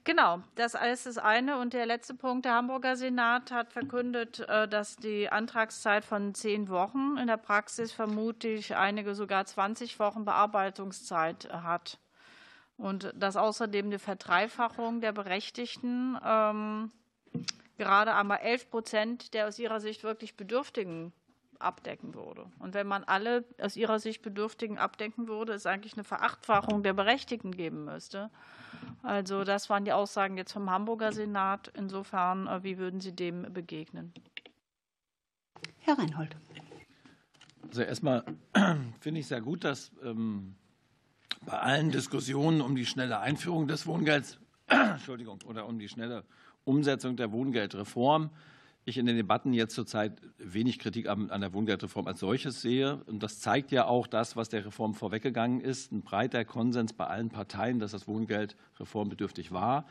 Genau, das ist das eine. Und der letzte Punkt, der Hamburger Senat hat verkündet, äh, dass die Antragszeit von zehn Wochen in der Praxis vermutlich einige sogar 20 Wochen Bearbeitungszeit hat und dass außerdem eine Verdreifachung der Berechtigten ähm, gerade einmal 11 Prozent der aus ihrer Sicht wirklich Bedürftigen abdecken würde. Und wenn man alle aus ihrer Sicht Bedürftigen abdecken würde, es eigentlich eine Verachtfachung der Berechtigten geben müsste. Also das waren die Aussagen jetzt vom Hamburger Senat. Insofern, äh, wie würden Sie dem begegnen? Herr Reinhold. Also erstmal [CLEARS THROAT] finde ich sehr gut, dass ähm, bei allen Diskussionen um die schnelle Einführung des Wohngelds, [CLEARS THROAT] Entschuldigung, oder um die schnelle Umsetzung der Wohngeldreform, ich in den Debatten jetzt zurzeit wenig Kritik an, der Wohngeldreform als solches sehe. Und das zeigt ja auch das, was der Reform vorweggegangen ist, ein breiter Konsens bei allen Parteien, dass das Wohngeld reformbedürftig war.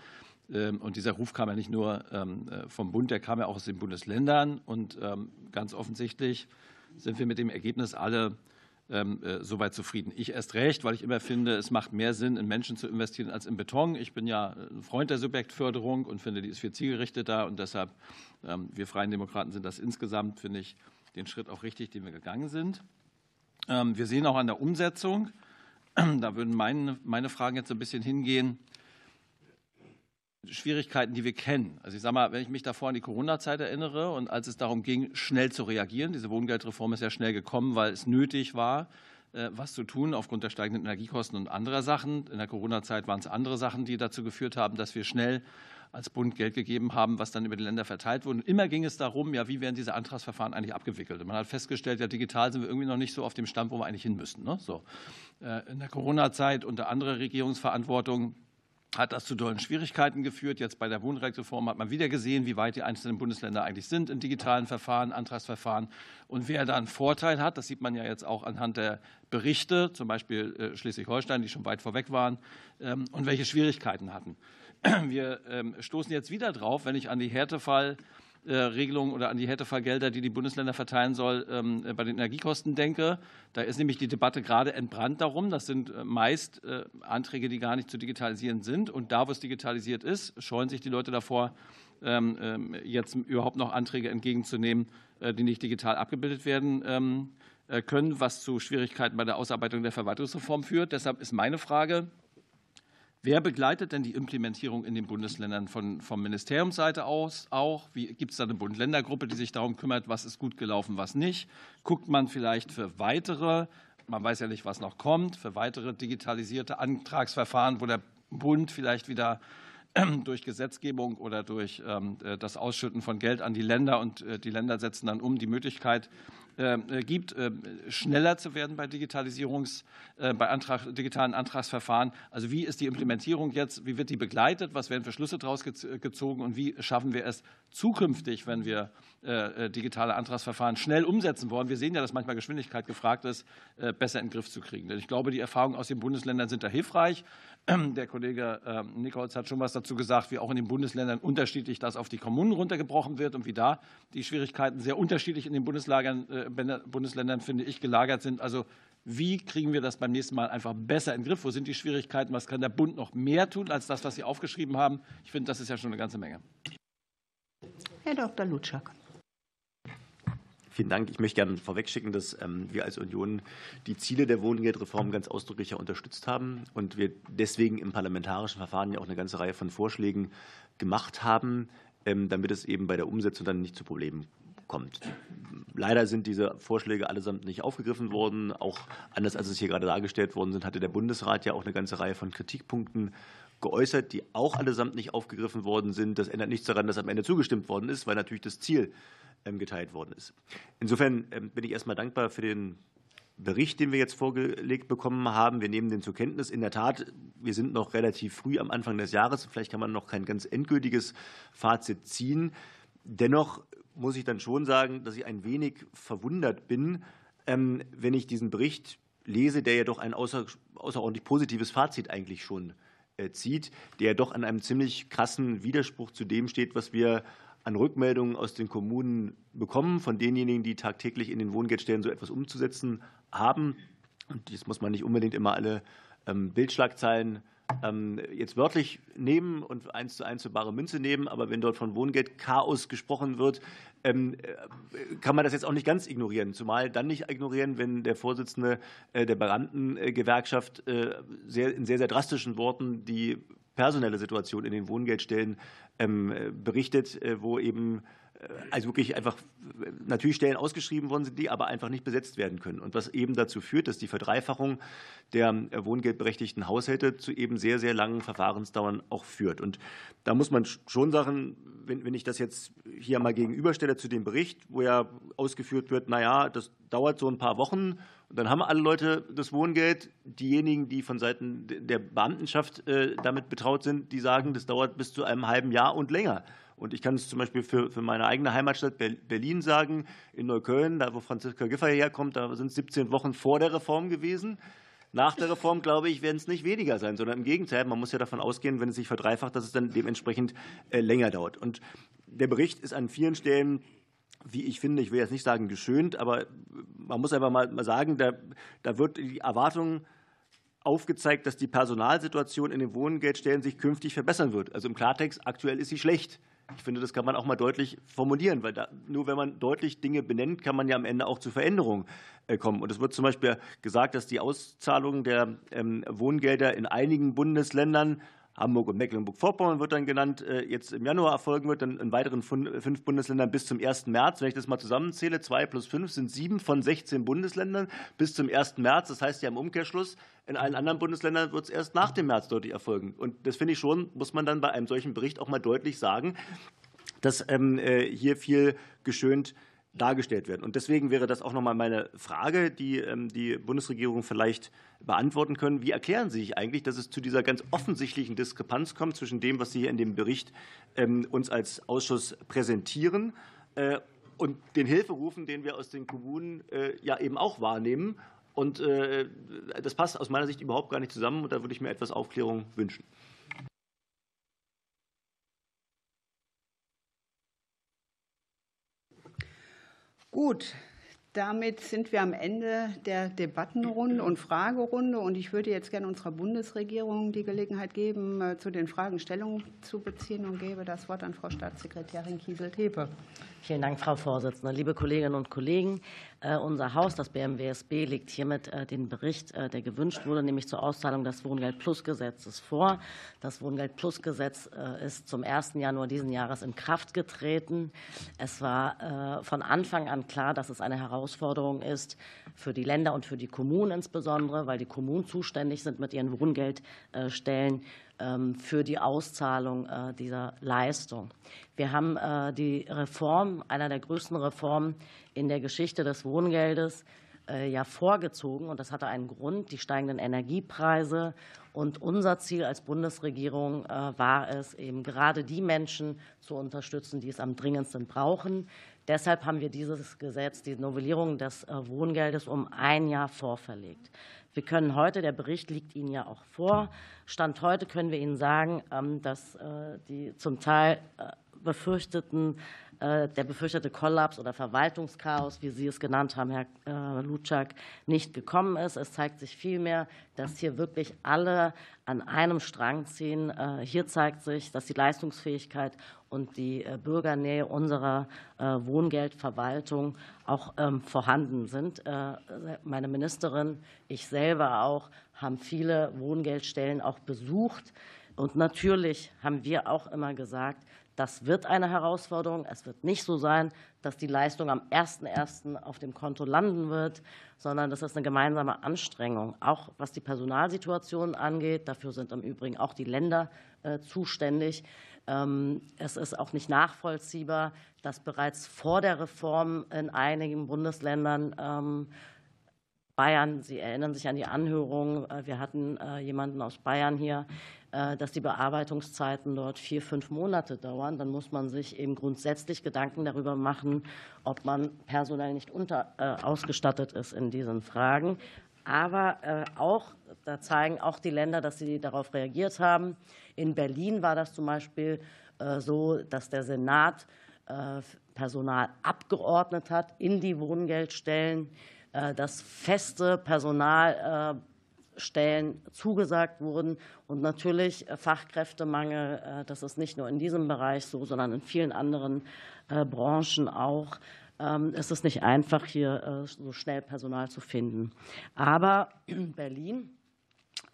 Ähm, und dieser Ruf kam ja nicht nur ähm, äh, vom Bund, der kam ja auch aus den Bundesländern. Und ähm, ganz offensichtlich sind wir mit dem Ergebnis alle ähm, äh, soweit zufrieden. Ich erst recht, weil ich immer finde, es macht mehr Sinn, in Menschen zu investieren als in Beton. Ich bin ja ein Freund der Subjektförderung und finde, die ist viel zielgerichteter. Und deshalb, ähm, wir Freien Demokraten sind das insgesamt, finde ich, den Schritt auch richtig, den wir gegangen sind. Ähm, wir sehen auch an der Umsetzung, da würden meine, meine Fragen jetzt ein bisschen hingehen, Schwierigkeiten, die wir kennen. Also ich sage mal, wenn ich mich davor an die Corona-Zeit erinnere und als es darum ging, schnell zu reagieren, diese Wohngeldreform ist ja schnell gekommen, weil es nötig war, äh, was zu tun aufgrund der steigenden Energiekosten und anderer Sachen. In der Corona-Zeit waren es andere Sachen, die dazu geführt haben, dass wir schnell als Bund Geld gegeben haben, was dann über die Länder verteilt wurde. Und immer ging es darum, ja, wie werden diese Antragsverfahren eigentlich abgewickelt? Und man hat festgestellt, ja, digital sind wir irgendwie noch nicht so auf dem Stand, wo wir eigentlich hin müssen. Ne? So. Äh, in der Corona-Zeit unter anderer Regierungsverantwortung hat das zu dollen Schwierigkeiten geführt. Jetzt bei der Wohnrechtsreform hat man wieder gesehen, wie weit die einzelnen Bundesländer eigentlich sind in digitalen Verfahren, Antragsverfahren und wer da einen Vorteil hat. Das sieht man ja jetzt auch anhand der Berichte, zum Beispiel äh, Schleswig-Holstein, die schon weit vorweg waren, ähm, und welche Schwierigkeiten hatten. [CLEARS THROAT] Wir ähm, stoßen jetzt wieder drauf, wenn ich an die Härtefall Regelungen oder an die Härtefallgelder, die die Bundesländer verteilen soll, ähm, bei den Energiekosten denke. Da ist nämlich die Debatte gerade entbrannt darum. Das sind äh, meist äh, Anträge, die gar nicht zu digitalisieren sind. Und da, wo es digitalisiert ist, scheuen sich die Leute davor, ähm, ähm, jetzt überhaupt noch Anträge entgegenzunehmen, die nicht digital abgebildet werden können, was zu Schwierigkeiten bei der Ausarbeitung der Verwaltungsreform führt. Deshalb ist meine Frage, Wer begleitet denn die Implementierung in den Bundesländern von, vom Ministeriumsseite aus auch? Gibt es da eine Bund-Länder-Gruppe, die sich darum kümmert, was ist gut gelaufen, was nicht? Guckt man vielleicht für weitere, man weiß ja nicht, was noch kommt, für weitere digitalisierte Antragsverfahren, wo der Bund vielleicht wieder [CLEARS THROAT] durch Gesetzgebung oder durch ähm, äh, das Ausschütten von Geld an die Länder und äh, die Länder setzen dann um die Möglichkeit gibt, ähm, schneller zu werden bei Digitalisierungs, bei Antrag, digitalen Antragsverfahren. Also wie ist die Implementierung jetzt? Wie wird die begleitet? Was werden für Schlüsse daraus gezogen? Und wie schaffen wir es zukünftig, wenn wir digitale Antragsverfahren schnell umsetzen wollen? Wir sehen ja, dass manchmal Geschwindigkeit gefragt ist, besser in den Griff zu kriegen. Denn ich glaube, die Erfahrungen aus den Bundesländern sind da hilfreich. [CLEARS THROAT] Der Kollege ähm, Nikolz hat schon was dazu gesagt, wie auch in den Bundesländern unterschiedlich das auf die Kommunen runtergebrochen wird und wie da die Schwierigkeiten sehr unterschiedlich in den Bundeslagern, äh, Bundesländern, finde ich, gelagert sind. Also wie kriegen wir das beim nächsten Mal einfach besser in den Griff? Wo sind die Schwierigkeiten? Was kann der Bund noch mehr tun als das, was Sie aufgeschrieben haben? Ich finde, das ist ja schon eine ganze Menge. Herr Dr. Lutschak. Vielen Dank. Ich möchte gerne vorwegschicken, dass ähm, wir als Union die Ziele der Wohngeldreform ganz ausdrücklich unterstützt haben und wir deswegen im parlamentarischen Verfahren ja auch eine ganze Reihe von Vorschlägen gemacht haben, ähm, damit es eben bei der Umsetzung dann nicht zu Problemen kommt. Leider sind diese Vorschläge allesamt nicht aufgegriffen worden. Auch anders als es hier gerade dargestellt worden sind, hatte der Bundesrat ja auch eine ganze Reihe von Kritikpunkten geäußert, die auch allesamt nicht aufgegriffen worden sind. Das ändert nichts daran, dass am Ende zugestimmt worden ist, weil natürlich das Ziel ähm, geteilt worden ist. Insofern ähm, bin ich erstmal dankbar für den Bericht, den wir jetzt vorgelegt bekommen haben. Wir nehmen den zur Kenntnis. In der Tat, wir sind noch relativ früh am Anfang des Jahres. Vielleicht kann man noch kein ganz endgültiges Fazit ziehen. Dennoch muss ich dann schon sagen, dass ich ein wenig verwundert bin, ähm, wenn ich diesen Bericht lese, der ja doch ein außerordentlich positives Fazit eigentlich schon äh, zieht, der doch an einem ziemlich krassen Widerspruch zu dem steht, was wir an Rückmeldungen aus den Kommunen bekommen, von denjenigen, die tagtäglich in den Wohngeldstellen so etwas umzusetzen haben. Und das muss man nicht unbedingt immer alle ähm, Bildschlagzeilen jetzt wörtlich nehmen und eins zu eins für bare Münze nehmen. Aber wenn dort von Wohngeldchaos gesprochen wird, ähm, äh, kann man das jetzt auch nicht ganz ignorieren. Zumal dann nicht ignorieren, wenn der Vorsitzende äh, der Beamtengewerkschaft äh, sehr, in sehr, sehr drastischen Worten die personelle Situation in den Wohngeldstellen berichtet, wo eben also wirklich einfach natürlich Stellen ausgeschrieben worden sind, die aber einfach nicht besetzt werden können. Und was eben dazu führt, dass die Verdreifachung der äh, wohngeldberechtigten Haushalte zu eben sehr, sehr langen Verfahrensdauern auch führt. Und da muss man schon sagen, wenn, wenn ich das jetzt hier mal gegenüberstelle zu dem Bericht, wo ja ausgeführt wird, naja, das dauert so ein paar Wochen und dann haben alle Leute das Wohngeld. Diejenigen, die von Seiten der Beamtenschaft äh, damit betraut sind, die sagen, das dauert bis zu einem halben Jahr und länger. Und ich kann es zum Beispiel für, für meine eigene Heimatstadt Berlin sagen, in Neukölln, da wo Franziska Giffey herkommt, da sind es 17 Wochen vor der Reform gewesen. Nach der Reform, glaube ich, werden es nicht weniger sein, sondern im Gegenteil. Man muss ja davon ausgehen, wenn es sich verdreifacht, dass es dann dementsprechend äh, länger dauert. Und der Bericht ist an vielen Stellen wie ich finde, ich will jetzt nicht sagen geschönt, aber man muss einfach mal sagen, da, da wird die Erwartung aufgezeigt, dass die Personalsituation in den Wohngeldstellen sich künftig verbessern wird. Also im Klartext, aktuell ist sie schlecht. Ich finde, das kann man auch mal deutlich formulieren, weil da, nur wenn man deutlich Dinge benennt, kann man ja am Ende auch zu Veränderungen äh, kommen. Und es wird zum Beispiel gesagt, dass die Auszahlung der ähm, Wohngelder in einigen Bundesländern Hamburg und Mecklenburg-Vorpommern wird dann genannt, äh, jetzt im Januar erfolgen wird, dann in weiteren fünf Bundesländern bis zum 1. März. Wenn ich das mal zusammenzähle, zwei plus fünf sind sieben von 16 Bundesländern bis zum 1. März. Das heißt ja im Umkehrschluss, in allen anderen Bundesländern wird es erst nach dem März deutlich erfolgen. Und das finde ich schon, muss man dann bei einem solchen Bericht auch mal deutlich sagen, dass ähm, äh, hier viel geschönt dargestellt werden. Und deswegen wäre das auch noch mal meine Frage, die ähm, die Bundesregierung vielleicht beantworten können. Wie erklären Sie sich eigentlich, dass es zu dieser ganz offensichtlichen Diskrepanz kommt zwischen dem, was Sie hier in dem Bericht ähm, uns als Ausschuss präsentieren äh, und den Hilferufen, den wir aus den Kommunen äh, ja eben auch wahrnehmen? Und äh, das passt aus meiner Sicht überhaupt gar nicht zusammen. Und da würde ich mir etwas Aufklärung wünschen. Gut, damit sind wir am Ende der Debattenrunde und Fragerunde. Und ich würde jetzt gerne unserer Bundesregierung die Gelegenheit geben, äh, zu den Fragen Stellung zu beziehen und gebe das Wort an Frau Staatssekretärin Kiesel-Tepe. Vielen Dank, Frau Vorsitzende. Liebe Kolleginnen und Kollegen, unser Haus, das BMWSB, legt hiermit äh, den Bericht, äh, der gewünscht wurde, nämlich zur Auszahlung des Wohngeld-Plus-Gesetzes vor. Das Wohngeld-Plus-Gesetz ist zum 1. Januar diesen Jahres in Kraft getreten. Es war von Anfang an klar, dass es eine Herausforderung ist für die Länder und für die Kommunen insbesondere, weil die Kommunen zuständig sind mit ihren Wohngeldstellen für die Auszahlung äh, dieser Leistung. Wir haben äh, die Reform, einer der größten Reformen in der Geschichte des Wohngeldes, äh, ja vorgezogen. Und das hatte einen Grund, die steigenden Energiepreise. Und unser Ziel als Bundesregierung war es, eben gerade die Menschen zu unterstützen, die es am dringendsten brauchen. Deshalb haben wir dieses Gesetz, die Novellierung des Wohngeldes um ein Jahr vorverlegt. Wir können heute, der Bericht liegt Ihnen ja auch vor, Stand heute können wir Ihnen sagen, ähm, dass äh, die zum Teil äh, befürchteten der befürchtete Kollaps oder Verwaltungschaos, wie Sie es genannt haben, Herr äh, Lutschak, nicht gekommen ist. Es zeigt sich vielmehr, dass hier wirklich alle an einem Strang ziehen. Äh, hier zeigt sich, dass die Leistungsfähigkeit und die Bürgernähe unserer Wohngeldverwaltung auch ähm, vorhanden sind. Meine Ministerin, ich selber auch, haben viele Wohngeldstellen auch besucht. Und natürlich haben wir auch immer gesagt, das wird eine Herausforderung. Es wird nicht so sein, dass die Leistung am 01.01. auf dem Konto landen wird, sondern das ist eine gemeinsame Anstrengung, auch was die Personalsituation angeht. Dafür sind im Übrigen auch die Länder äh, zuständig. Ähm, es ist auch nicht nachvollziehbar, dass bereits vor der Reform in einigen Bundesländern ähm, Bayern, Sie erinnern sich an die Anhörung, äh, wir hatten äh, jemanden aus Bayern hier, dass die Bearbeitungszeiten dort vier, fünf Monate dauern, dann muss man sich eben grundsätzlich Gedanken darüber machen, ob man personell nicht unter, äh, ausgestattet ist in diesen Fragen. Aber äh, auch, da zeigen auch die Länder, dass sie darauf reagiert haben. In Berlin war das zum Beispiel so, dass der Senat Personal abgeordnet hat in die Wohngeldstellen, dass feste Personal Stellen zugesagt wurden. Und natürlich äh, Fachkräftemangel, äh, das ist nicht nur in diesem Bereich so, sondern in vielen anderen äh, Branchen auch. Ähm, es ist nicht einfach, hier so schnell Personal zu finden. Aber Berlin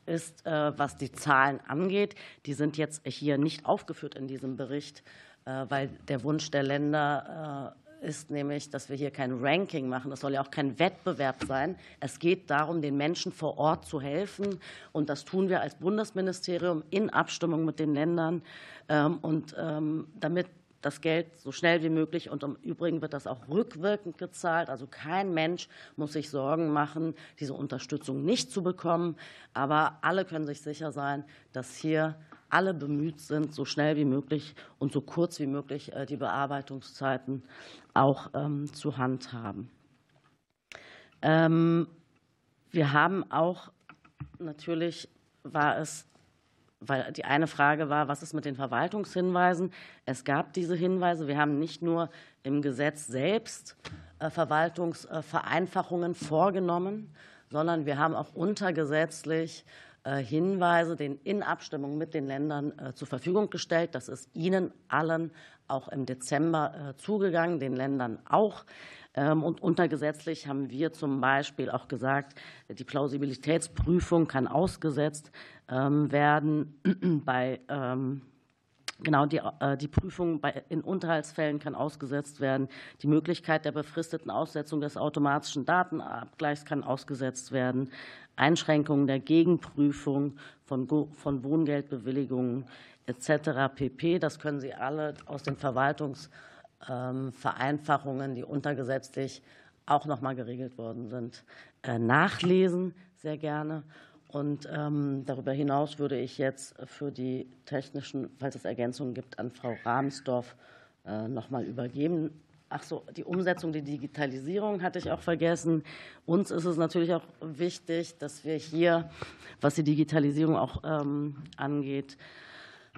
ist, was die Zahlen angeht, die sind jetzt hier nicht aufgeführt in diesem Bericht, weil der Wunsch der Länder ist nämlich, dass wir hier kein Ranking machen. Das soll ja auch kein Wettbewerb sein. Es geht darum, den Menschen vor Ort zu helfen. Und das tun wir als Bundesministerium in Abstimmung mit den Ländern. Ähm, und ähm, damit das Geld so schnell wie möglich und im Übrigen wird das auch rückwirkend gezahlt. Also kein Mensch muss sich Sorgen machen, diese Unterstützung nicht zu bekommen. Aber alle können sich sicher sein, dass hier alle bemüht sind, so schnell wie möglich und so kurz wie möglich äh, die Bearbeitungszeiten auch ähm, zu handhaben. Ähm, wir haben auch natürlich war es, weil die eine Frage war, was ist mit den Verwaltungshinweisen? Es gab diese Hinweise. Wir haben nicht nur im Gesetz selbst äh, Verwaltungsvereinfachungen vorgenommen, sondern wir haben auch untergesetzlich Hinweise den in Abstimmung mit den Ländern äh, zur Verfügung gestellt. Das ist Ihnen allen auch im Dezember äh, zugegangen, den Ländern auch. Ähm, und untergesetzlich haben wir zum Beispiel auch gesagt, die Plausibilitätsprüfung kann ausgesetzt ähm, werden [CLEARS THROAT] bei ähm, Genau, die, die Prüfung in Unterhaltsfällen kann ausgesetzt werden. Die Möglichkeit der befristeten Aussetzung des automatischen Datenabgleichs kann ausgesetzt werden. Einschränkungen der Gegenprüfung von, Wohngeldbewilligungen etc. pp. Das können Sie alle aus den Verwaltungsvereinfachungen, die untergesetzlich auch noch mal geregelt worden sind, äh, nachlesen, sehr gerne. Und ähm, darüber hinaus würde ich jetzt für die technischen, falls es Ergänzungen gibt, an Frau Rahmsdorf äh, noch mal übergeben. Ach so, die Umsetzung, die Digitalisierung hatte ich auch vergessen. Uns ist es natürlich auch wichtig, dass wir hier, was die Digitalisierung auch ähm, angeht,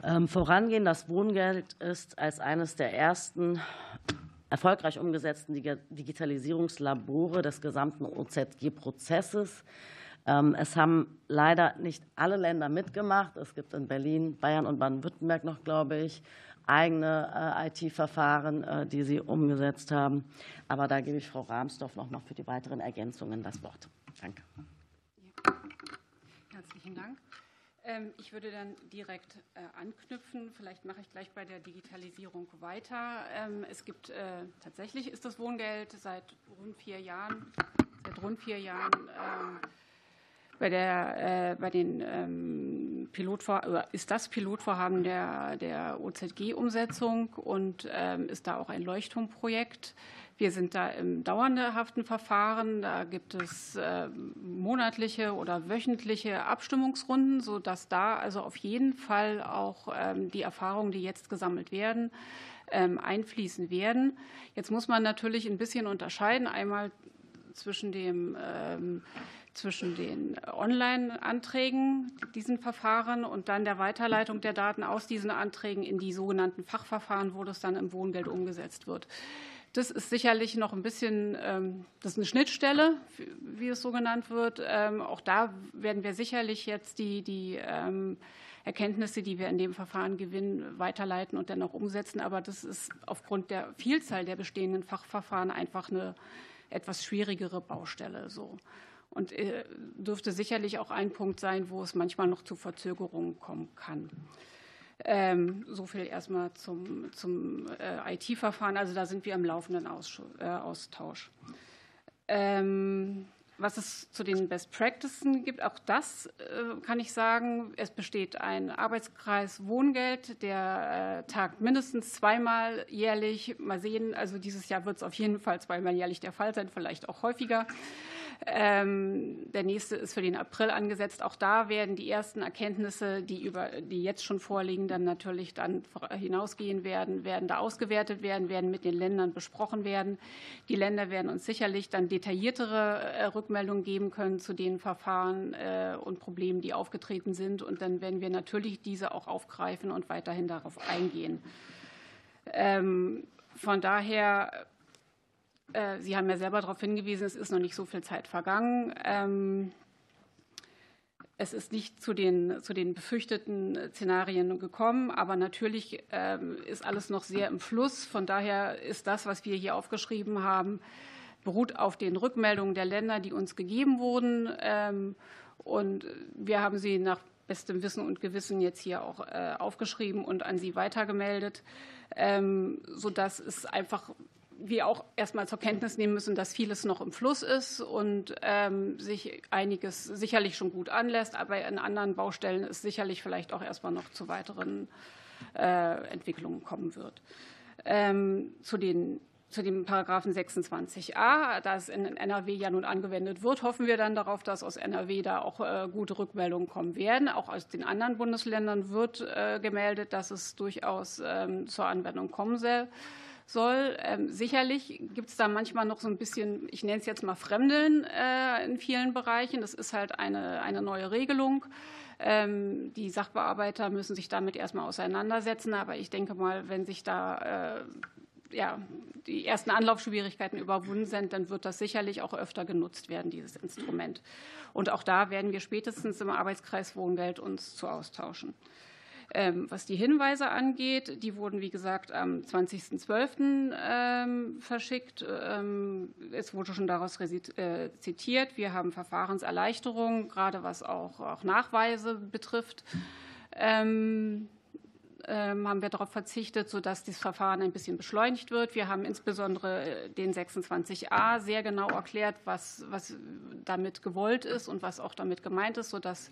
ähm, vorangehen. Das Wohngeld ist als eines der ersten erfolgreich umgesetzten Digitalisierungslabore des gesamten OZG-Prozesses. Ähm, es haben leider nicht alle Länder mitgemacht. Es gibt in Berlin, Bayern und Baden-Württemberg noch, glaube ich, eigene äh, IT-Verfahren, äh, die Sie umgesetzt haben. Aber da gebe ich Frau Rahmsdorf noch mal für die weiteren Ergänzungen das Wort. Danke. Herzlichen Dank. Ähm, ich würde dann direkt äh, anknüpfen. Vielleicht mache ich gleich bei der Digitalisierung weiter. Ähm, es gibt tatsächlich ist das Wohngeld seit rund vier Jahren, seit rund vier Jahren bei, der, äh, bei den ähm, Pilotvor ist das Pilotvorhaben der, der OZG-Umsetzung und ähm, ist da auch ein Leuchtturmprojekt. Wir sind da im dauerhaften Verfahren. Da gibt es äh, monatliche oder wöchentliche Abstimmungsrunden, sodass da also auf jeden Fall auch ähm, die Erfahrungen, die jetzt gesammelt werden, ähm, einfließen werden. Jetzt muss man natürlich ein bisschen unterscheiden. Einmal zwischen dem ähm, zwischen den Online-Anträgen, diesen Verfahren und dann der Weiterleitung der Daten aus diesen Anträgen in die sogenannten Fachverfahren, wo das dann im Wohngeld umgesetzt wird. Das ist sicherlich noch ein bisschen, ähm, das ist eine Schnittstelle, wie es so genannt wird. Ähm, auch da werden wir sicherlich jetzt die, die ähm, Erkenntnisse, die wir in dem Verfahren gewinnen, weiterleiten und dann auch umsetzen. Aber das ist aufgrund der Vielzahl der bestehenden Fachverfahren einfach eine etwas schwierigere Baustelle. So. Und äh, dürfte sicherlich auch ein Punkt sein, wo es manchmal noch zu Verzögerungen kommen kann. Ähm, so viel erstmal zum, zum äh, IT-Verfahren. Also da sind wir im laufenden äh, Austausch. Ähm, was es zu den Best Practices gibt, auch das kann ich sagen. Es besteht ein Arbeitskreis Wohngeld, der tagt mindestens zweimal jährlich. Mal sehen, also dieses Jahr wird es auf jeden Fall zweimal jährlich der Fall sein, vielleicht auch häufiger. Ähm, der nächste ist für den April angesetzt. Auch da werden die ersten Erkenntnisse, die, über, die jetzt schon vorliegen, dann natürlich dann hinausgehen werden, werden da ausgewertet werden, werden mit den Ländern besprochen werden. Die Länder werden uns sicherlich dann detailliertere äh, Rückmeldungen geben können zu den Verfahren äh, und Problemen, die aufgetreten sind. Und dann werden wir natürlich diese auch aufgreifen und weiterhin darauf eingehen. Ähm, von daher äh, Sie haben ja selber darauf hingewiesen, es ist noch nicht so viel Zeit vergangen. Ähm, es ist nicht zu den, zu den befürchteten Szenarien gekommen, aber natürlich ähm, ist alles noch sehr im Fluss. Von daher ist das, was wir hier aufgeschrieben haben, beruht auf den Rückmeldungen der Länder, die uns gegeben wurden. Ähm, und wir haben sie nach bestem Wissen und Gewissen jetzt hier auch äh, aufgeschrieben und an Sie weitergemeldet, sodass es einfach wir auch erstmal zur Kenntnis nehmen müssen, dass vieles noch im Fluss ist und ähm, sich einiges sicherlich schon gut anlässt, aber in anderen Baustellen es sicherlich vielleicht auch erstmal noch zu weiteren äh, Entwicklungen kommen wird. Ähm, zu den zu dem Paragraphen 26a, da es in NRW ja nun angewendet wird, hoffen wir dann darauf, dass aus NRW da auch äh, gute Rückmeldungen kommen werden. Auch aus den anderen Bundesländern wird äh, gemeldet, dass es durchaus ähm, zur Anwendung kommen soll soll. Ähm, sicherlich gibt es da manchmal noch so ein bisschen, ich nenne es jetzt mal Fremdeln äh, in vielen Bereichen. Das ist halt eine, eine neue Regelung. Ähm, die Sachbearbeiter müssen sich damit erstmal auseinandersetzen. Aber ich denke mal, wenn sich da äh, ja, die ersten Anlaufschwierigkeiten überwunden sind, dann wird das sicherlich auch öfter genutzt werden, dieses Instrument. Und auch da werden wir spätestens im Arbeitskreis Wohngeld uns zu austauschen. Ähm, was die Hinweise angeht, die wurden, wie gesagt, am 20.12. Ähm, verschickt. Ähm, es wurde schon daraus äh, zitiert. Wir haben Verfahrenserleichterungen, gerade was auch, auch Nachweise betrifft. haben wir darauf verzichtet, sodass das Verfahren ein bisschen beschleunigt wird. Wir haben insbesondere äh, den 26a sehr genau erklärt, was, was damit gewollt ist und was auch damit gemeint ist, sodass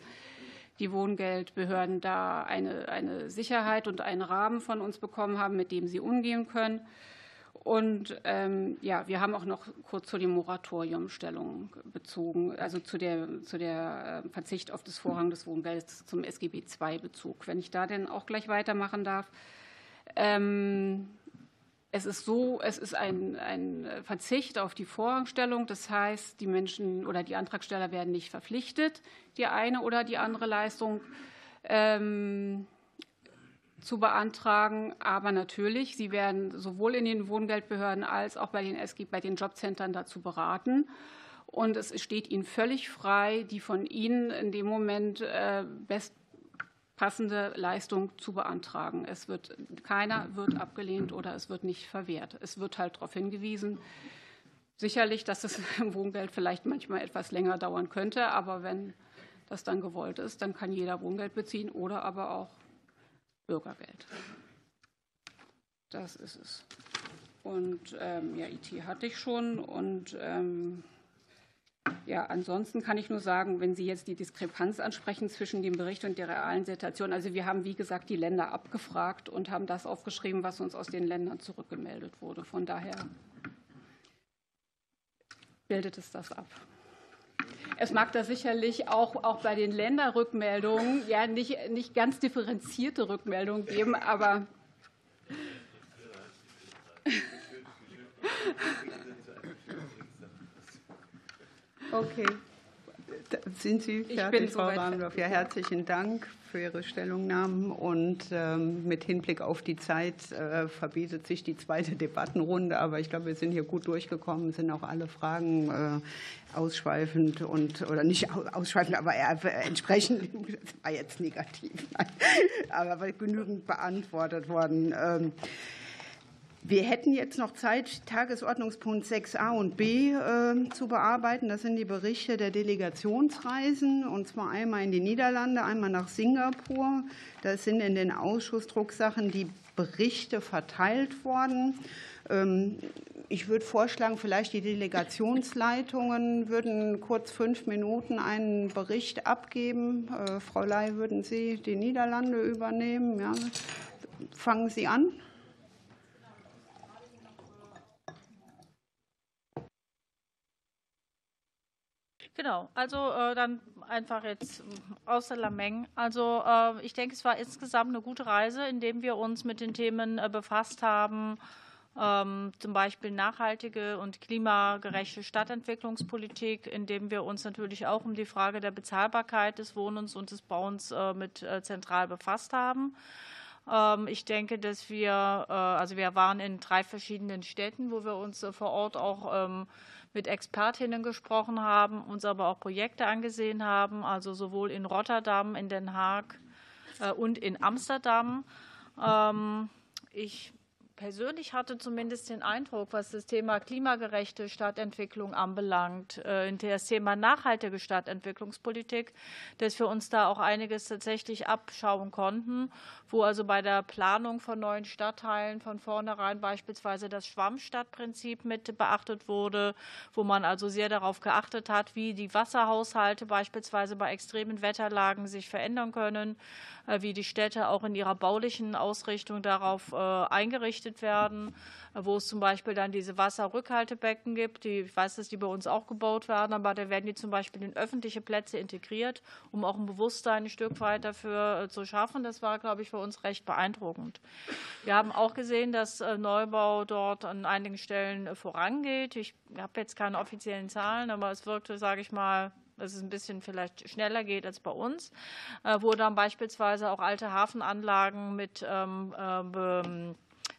die Wohngeldbehörden da eine, eine Sicherheit und einen Rahmen von uns bekommen haben, mit dem sie umgehen können. Und ähm, ja, wir haben auch noch kurz zu den Moratoriumstellungen bezogen, also zu der, zu der äh, Verzicht auf das Vorrang des Wohngelds zum SGB II-Bezug. Wenn ich da denn auch gleich weitermachen darf. Ähm, es ist so, es ist ein, ein Verzicht auf die Vorrangstellung. Das heißt, die Menschen oder die Antragsteller werden nicht verpflichtet, die eine oder die andere Leistung ähm, zu beantragen. Aber natürlich, sie werden sowohl in den Wohngeldbehörden als auch bei den SG, bei den Jobcentern dazu beraten. Und es steht ihnen völlig frei, die von ihnen in dem Moment äh, best passende Leistung zu beantragen. Es wird, keiner wird abgelehnt oder es wird nicht verwehrt. Es wird halt darauf hingewiesen, sicherlich, dass es im [LAUGHS] Wohngeld vielleicht manchmal etwas länger dauern könnte, aber wenn das dann gewollt ist, dann kann jeder Wohngeld beziehen oder aber auch Bürgergeld. Das ist es. Und ähm, ja, IT hatte ich schon und ähm, ja, ansonsten kann ich nur sagen, wenn Sie jetzt die Diskrepanz ansprechen zwischen dem Bericht und der realen Situation, also wir haben, wie gesagt, die Länder abgefragt und haben das aufgeschrieben, was uns aus den Ländern zurückgemeldet wurde. Von daher bildet es das ab. Es mag da sicherlich auch, auch bei den Länderrückmeldungen ja nicht, nicht ganz differenzierte Rückmeldungen geben, aber [LAUGHS] [LAUGHS] Okay. Sind Sie fertig, Frau Rahmdorf? Ja, herzlichen Dank für Ihre Stellungnahmen. Und ähm, mit Hinblick auf die Zeit äh, verbietet sich die zweite Debattenrunde. Aber ich glaube, wir sind hier gut durchgekommen, sind auch alle Fragen äh, ausschweifend und oder nicht ausschweifend, aber entsprechend, das war jetzt negativ, aber genügend beantwortet worden. Ähm, wir hätten jetzt noch Zeit, Tagesordnungspunkt 6a und b äh, zu bearbeiten. Das sind die Berichte der Delegationsreisen, und zwar einmal in die Niederlande, einmal nach Singapur. Da sind in den Ausschussdrucksachen die Berichte verteilt worden. Ähm, ich würde vorschlagen, vielleicht die Delegationsleitungen würden kurz fünf Minuten einen Bericht abgeben. Äh, Frau Ley, würden Sie die Niederlande übernehmen? Ja. Fangen Sie an. Genau, also äh, dann einfach jetzt außer Lameng. Also äh, ich denke, es war insgesamt eine gute Reise, indem wir uns mit den Themen äh, befasst haben, ähm, zum Beispiel nachhaltige und klimagerechte Stadtentwicklungspolitik, indem wir uns natürlich auch um die Frage der Bezahlbarkeit des Wohnens und des Bauens äh, mit äh, zentral befasst haben. Ähm, ich denke, dass wir, äh, also wir waren in drei verschiedenen Städten, wo wir uns vor Ort auch ähm, mit Expertinnen gesprochen haben, uns aber auch Projekte angesehen haben, also sowohl in Rotterdam, in Den Haag äh, und in Amsterdam. Ähm, ich persönlich hatte zumindest den Eindruck, was das Thema klimagerechte Stadtentwicklung anbelangt, äh, das Thema nachhaltige Stadtentwicklungspolitik, dass wir uns da auch einiges tatsächlich abschauen konnten, wo also bei der Planung von neuen Stadtteilen von vornherein beispielsweise das Schwammstadtprinzip mit beachtet wurde, wo man also sehr darauf geachtet hat, wie die Wasserhaushalte beispielsweise bei extremen Wetterlagen sich verändern können, äh, wie die Städte auch in ihrer baulichen Ausrichtung darauf äh, eingerichtet werden, äh, wo es zum Beispiel dann diese Wasserrückhaltebecken gibt. Die, ich weiß, dass die bei uns auch gebaut werden, aber da werden die zum Beispiel in öffentliche Plätze integriert, um auch ein Bewusstsein ein Stück weit dafür zu schaffen. Das war, glaube ich, für uns recht beeindruckend. Wir haben auch gesehen, dass Neubau dort an einigen Stellen vorangeht. Ich habe jetzt keine offiziellen Zahlen, aber es wirkte, sage ich mal, dass es ein bisschen vielleicht schneller geht als bei uns, äh, wo dann beispielsweise auch alte Hafenanlagen mit ähm, äh,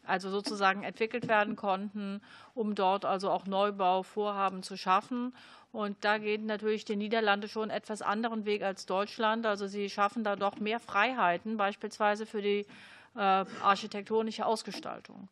also sozusagen entwickelt werden konnten, um dort also auch Neubauvorhaben zu schaffen. Und da gehen natürlich die Niederlande schon einen etwas anderen Weg als Deutschland. Also sie schaffen da doch mehr Freiheiten, beispielsweise für die äh, architektonische Ausgestaltung.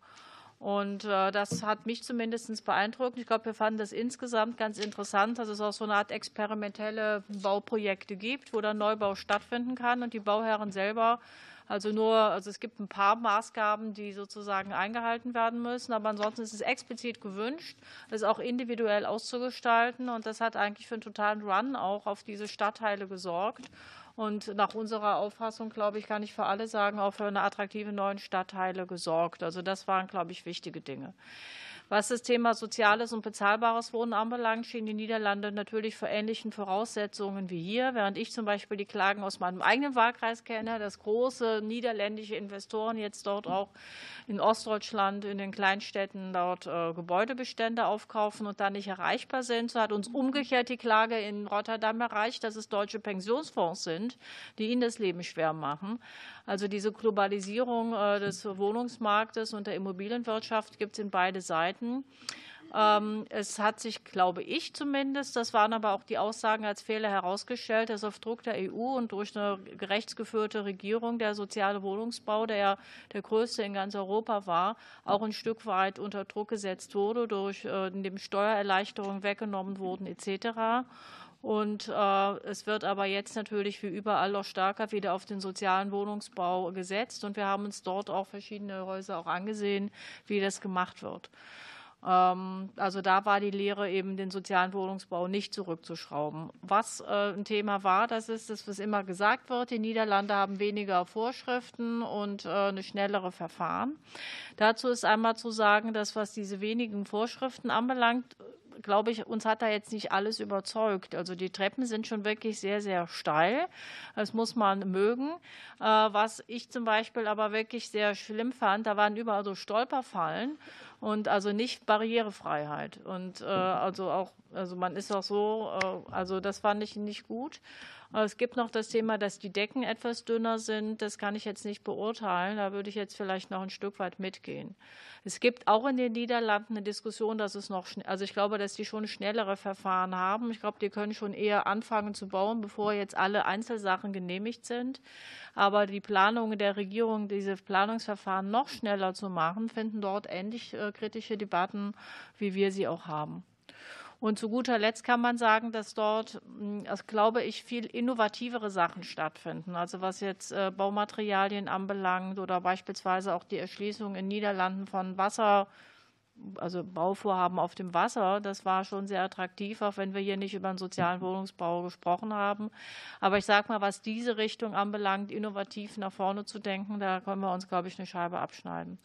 Und äh, das hat mich zumindest beeindruckt. Ich glaube, wir fanden das insgesamt ganz interessant, dass es auch so eine Art experimentelle Bauprojekte gibt, wo dann Neubau stattfinden kann und die Bauherren selber also nur, also es gibt ein paar Maßgaben, die sozusagen eingehalten werden müssen, aber ansonsten ist es explizit gewünscht, es auch individuell auszugestalten und das hat eigentlich für einen totalen Run auch auf diese Stadtteile gesorgt. Und nach unserer Auffassung, glaube ich, kann ich für alle sagen, auch für eine attraktive neuen Stadtteile gesorgt. Also das waren, glaube ich, wichtige Dinge. Was das Thema soziales und bezahlbares Wohnen anbelangt, stehen die Niederlande natürlich vor ähnlichen Voraussetzungen wie hier. Während ich zum Beispiel die Klagen aus meinem eigenen Wahlkreis kenne, dass große niederländische Investoren jetzt dort auch in Ostdeutschland, in den Kleinstädten dort äh, Gebäudebestände aufkaufen und dann nicht erreichbar sind. So hat uns umgekehrt die Klage in Rotterdam erreicht, dass es deutsche Pensionsfonds sind, die ihnen das Leben schwer machen. Also diese Globalisierung äh, des Wohnungsmarktes und der Immobilienwirtschaft gibt es in beide Seiten. Ähm, es hat sich, glaube ich zumindest, das waren aber auch die Aussagen als Fehler herausgestellt, dass auf Druck der EU und durch eine rechtsgeführte Regierung der soziale Wohnungsbau, der ja der größte in ganz Europa war, auch ein Stück weit unter Druck gesetzt wurde, durch äh, indem Steuererleichterungen weggenommen wurden etc. Und äh, es wird aber jetzt natürlich wie überall auch stärker wieder auf den sozialen Wohnungsbau gesetzt. Und wir haben uns dort auch verschiedene Häuser auch angesehen, wie das gemacht wird. Ähm, also da war die Lehre eben, den sozialen Wohnungsbau nicht zurückzuschrauben. Was äh, ein Thema war, das ist, das, was immer gesagt wird, die Niederlande haben weniger Vorschriften und äh, eine schnellere Verfahren. Dazu ist einmal zu sagen, dass was diese wenigen Vorschriften anbelangt, glaube ich, uns hat da jetzt nicht alles überzeugt. Also die Treppen sind schon wirklich sehr, sehr steil. Das muss man mögen. Äh, was ich zum Beispiel aber wirklich sehr schlimm fand, da waren überall so Stolperfallen. Und also nicht Barrierefreiheit. Und äh, also auch, also man ist auch so, äh, also das fand ich nicht gut. Es gibt noch das Thema, dass die Decken etwas dünner sind. Das kann ich jetzt nicht beurteilen. Da würde ich jetzt vielleicht noch ein Stück weit mitgehen. Es gibt auch in den Niederlanden eine Diskussion, dass es noch, also ich glaube, dass die schon schnellere Verfahren haben. Ich glaube, die können schon eher anfangen zu bauen, bevor jetzt alle Einzelsachen genehmigt sind. Aber die Planungen der Regierung, diese Planungsverfahren noch schneller zu machen, finden dort ähnlich äh, kritische Debatten, wie wir sie auch haben. Und zu guter Letzt kann man sagen, dass dort, also glaube ich, viel innovativere Sachen stattfinden. Also was jetzt äh, Baumaterialien anbelangt oder beispielsweise auch die Erschließung in Niederlanden von Wasser also Bauvorhaben auf dem Wasser, das war schon sehr attraktiv, auch wenn wir hier nicht über den sozialen Wohnungsbau gesprochen haben. Aber ich sage mal, was diese Richtung anbelangt, innovativ nach vorne zu denken, da können wir uns, glaube ich, eine Scheibe abschneiden.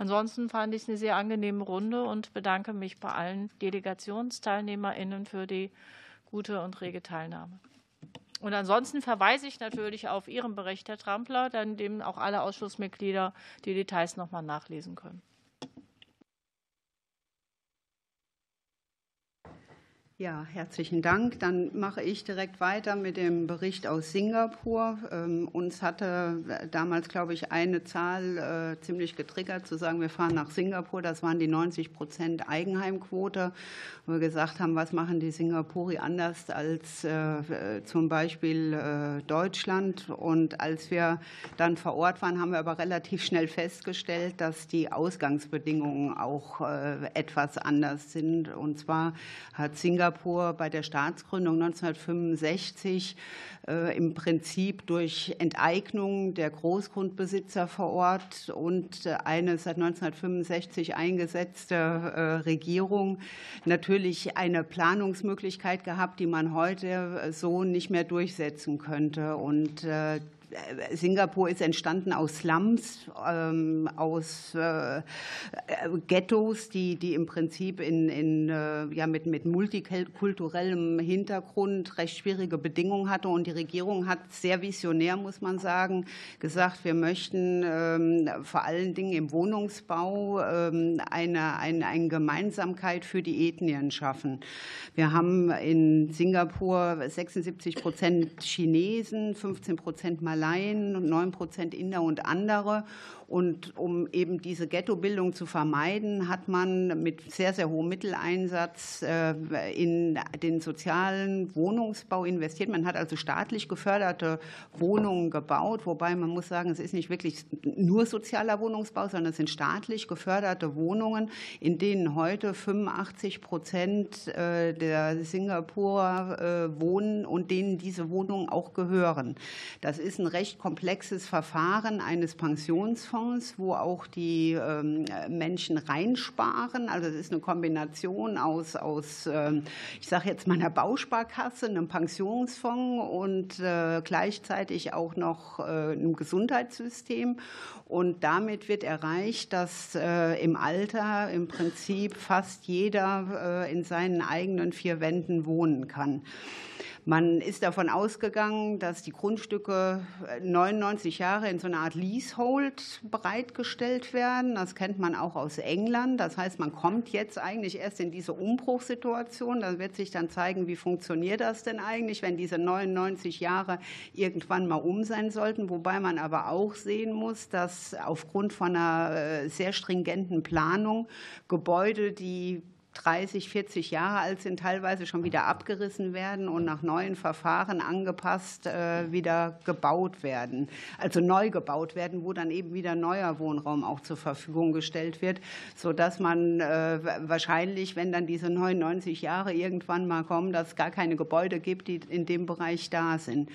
Ansonsten fand ich es eine sehr angenehme Runde und bedanke mich bei allen DelegationsteilnehmerInnen für die gute und rege Teilnahme. Und ansonsten verweise ich natürlich auf Ihren Bericht, Herr Trampler, dann dem auch alle Ausschussmitglieder die Details nochmal nachlesen können. Ja, herzlichen Dank. Dann mache ich direkt weiter mit dem Bericht aus Singapur. Ähm, uns hatte damals, glaube ich, eine Zahl äh, ziemlich getriggert, zu sagen, wir fahren nach Singapur. Das waren die 90 Prozent Eigenheimquote. Wo wir gesagt haben, was machen die Singapuri anders als äh, zum Beispiel äh, Deutschland? Und als wir dann vor Ort waren, haben wir aber relativ schnell festgestellt, dass die Ausgangsbedingungen auch äh, etwas anders sind. Und zwar hat Singapur Singapur bei der Staatsgründung 1965 äh, im Prinzip durch Enteignung der Großgrundbesitzer vor Ort und eine seit 1965 eingesetzte äh, Regierung natürlich eine Planungsmöglichkeit gehabt, die man heute so nicht mehr durchsetzen könnte. Und äh, Singapur ist entstanden aus Slums, ähm, aus äh, Ghettos, die, die im Prinzip in, in, äh, ja, mit, mit multikulturellem Hintergrund recht schwierige Bedingungen hatte. Und die Regierung hat sehr visionär, muss man sagen, gesagt, wir möchten ähm, vor allen Dingen im Wohnungsbau ähm, eine, eine, eine Gemeinsamkeit für die Ethnien schaffen. Wir haben in Singapur 76 Prozent Chinesen, 15 Prozent Malaysier, Malaien, 9 Prozent Inder und andere. Und um eben diese Ghettobildung zu vermeiden, hat man mit sehr, sehr hohem Mitteleinsatz äh, in den sozialen Wohnungsbau investiert. Man hat also staatlich geförderte Wohnungen gebaut, wobei man muss sagen, es ist nicht wirklich nur sozialer Wohnungsbau, sondern es sind staatlich geförderte Wohnungen, in denen heute 85 Prozent äh, der Singapurer äh, wohnen und denen diese Wohnungen auch gehören. Das ist ein recht komplexes Verfahren eines Pensionsfonds Fonds, wo auch die ähm, Menschen reinsparen. Also es ist eine Kombination aus, aus ähm, ich sage jetzt mal einer Bausparkasse, einem Pensionsfonds und äh, gleichzeitig auch noch äh, einem Gesundheitssystem. Und damit wird erreicht, dass äh, im Alter im Prinzip fast jeder in seinen eigenen vier Wänden wohnen kann. Man ist davon ausgegangen, dass die Grundstücke 99 Jahre in so einer Art Leasehold bereitgestellt werden. Das kennt man auch aus England. Das heißt, man kommt jetzt eigentlich erst in diese Umbruchssituation. Da wird sich dann zeigen, wie funktioniert das denn eigentlich, wenn diese 99 Jahre irgendwann mal um sein sollten. Wobei man aber auch sehen muss, dass aufgrund von einer äh, sehr stringenten Planung Gebäude, die 30, 40 Jahre alt sind, teilweise schon wieder abgerissen werden und nach neuen Verfahren angepasst äh, wieder gebaut werden, also neu gebaut werden, wo dann eben wieder neuer Wohnraum auch zur Verfügung gestellt wird, sodass man äh, wahrscheinlich, wenn dann diese 99 Jahre irgendwann mal kommen, dass es gar keine Gebäude gibt, die in dem Bereich da sind.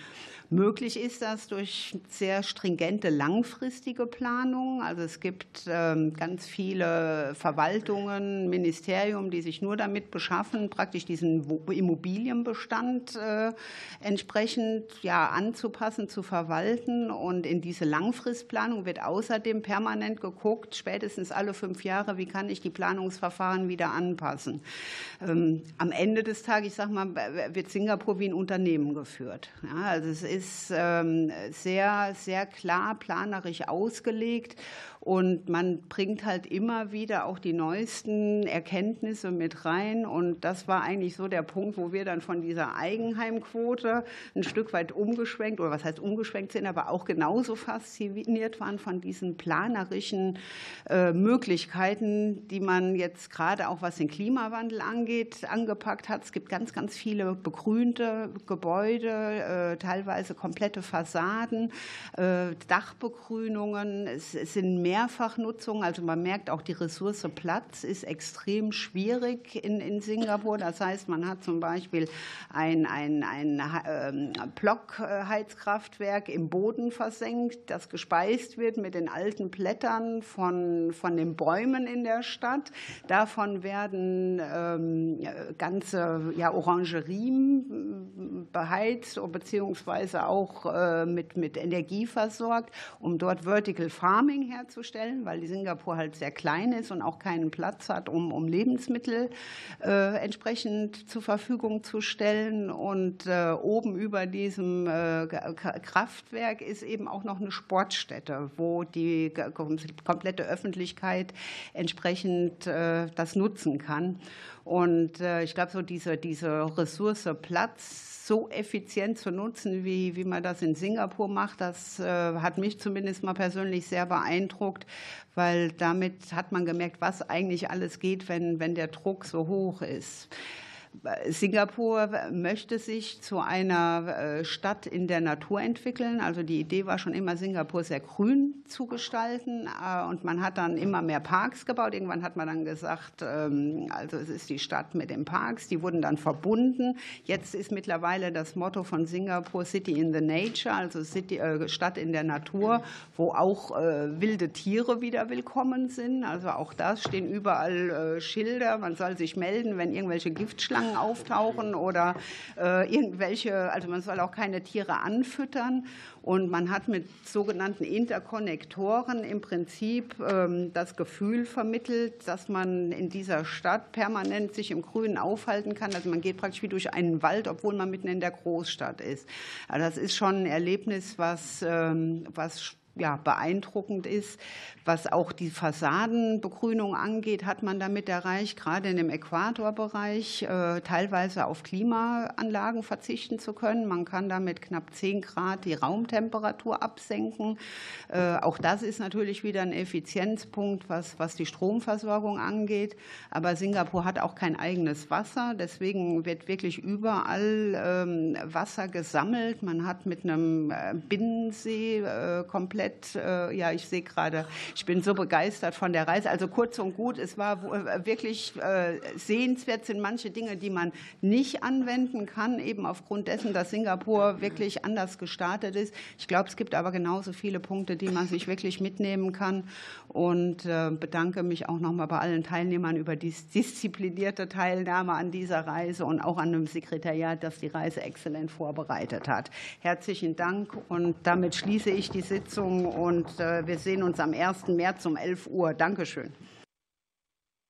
Möglich ist das durch sehr stringente langfristige Planung. Also es gibt ähm, ganz viele Verwaltungen, Ministerien, die sich nur damit beschaffen, praktisch diesen Immobilienbestand äh, entsprechend ja, anzupassen, zu verwalten. Und in diese Langfristplanung wird außerdem permanent geguckt, spätestens alle fünf Jahre, wie kann ich die Planungsverfahren wieder anpassen. Ähm, am Ende des Tages, ich sage mal, wird Singapur wie ein Unternehmen geführt. Ja, also es ist ähm, sehr, sehr klar planerisch ausgelegt Und man bringt halt immer wieder auch die neuesten Erkenntnisse mit rein. Und das war eigentlich so der Punkt, wo wir dann von dieser Eigenheimquote ein Stück weit umgeschwenkt, oder was heißt umgeschwenkt sind, aber auch genauso fasziniert waren von diesen planerischen äh, Möglichkeiten, die man jetzt gerade auch was den Klimawandel angeht, angepackt hat. Es gibt ganz, ganz viele begrünte Gebäude, äh, teilweise komplette Fassaden, äh, Dachbegrünungen. Es sind mehr Mehrfachnutzung. Also man merkt auch, die Ressource Platz ist extrem schwierig in, in Singapur. Das heißt, man hat zum Beispiel ein, ein, ein ähm, Blockheizkraftwerk im Boden versenkt, das gespeist wird mit den alten Blättern von, von den Bäumen in der Stadt. Davon werden ähm, ganze ja, Orangerien beheizt beziehungsweise auch äh, mit, mit Energie versorgt, um dort Vertical Farming herzustellen herzustellen, weil Singapur halt sehr klein ist und auch keinen Platz hat, um, um Lebensmittel äh, entsprechend zur Verfügung zu stellen. Und äh, oben über diesem äh, Kraftwerk ist eben auch noch eine Sportstätte, wo die komplette Öffentlichkeit entsprechend äh, das nutzen kann. Und äh, ich glaube, so diese, diese Ressource Platz so effizient zu nutzen, wie, wie man das in Singapur macht, das äh, hat mich zumindest mal persönlich sehr beeindruckt, weil damit hat man gemerkt, was eigentlich alles geht, wenn, wenn der Druck so hoch ist. Singapur möchte sich zu einer äh, Stadt in der Natur entwickeln. Also die Idee war schon immer, Singapur sehr grün zu gestalten. Äh, und man hat dann immer mehr Parks gebaut. Irgendwann hat man dann gesagt, ähm, also es ist die Stadt mit den Parks. Die wurden dann verbunden. Jetzt ist mittlerweile das Motto von Singapur City in the Nature, also City, äh, Stadt in der Natur, wo auch wilde Tiere wieder willkommen sind. Also auch da stehen überall Schilder. Man soll sich melden, wenn irgendwelche Giftschlangen Schlangen auftauchen oder äh, irgendwelche, also man soll auch keine Tiere anfüttern. Und man hat mit sogenannten Interkonnektoren im Prinzip ähm, das Gefühl vermittelt, dass man in dieser Stadt permanent sich im Grünen aufhalten kann. Also man geht praktisch wie durch einen Wald, obwohl man mitten in der Großstadt ist. Also das ist schon ein Erlebnis, was, ähm, was ja, beeindruckend ist. Was auch die Fassadenbegrünung angeht, hat man damit erreicht, gerade in dem Äquatorbereich äh, teilweise auf Klimaanlagen verzichten zu können. Man kann damit knapp 10 Grad die Raumtemperatur absenken. Äh, auch das ist natürlich wieder ein Effizienzpunkt, was, was die Stromversorgung angeht. Aber Singapur hat auch kein eigenes Wasser. Deswegen wird wirklich überall ähm, Wasser gesammelt. Man hat mit einem äh, Binnensee äh, komplett, äh, ja, ich sehe gerade, ich bin so begeistert von der Reise. Also kurz und gut, es war äh, wirklich äh, sehenswert, sind manche Dinge, die man nicht anwenden kann, eben aufgrund dessen, dass Singapur wirklich anders gestartet ist. Ich glaube, es gibt aber genauso viele Punkte, die man sich wirklich mitnehmen kann und bedanke mich auch nochmal bei allen Teilnehmern über die disziplinierte Teilnahme an dieser Reise und auch an dem Sekretariat, das die Reise exzellent vorbereitet hat. Herzlichen Dank und damit schließe ich die Sitzung und wir sehen uns am 1. 1. März um 11 Uhr. Dankeschön.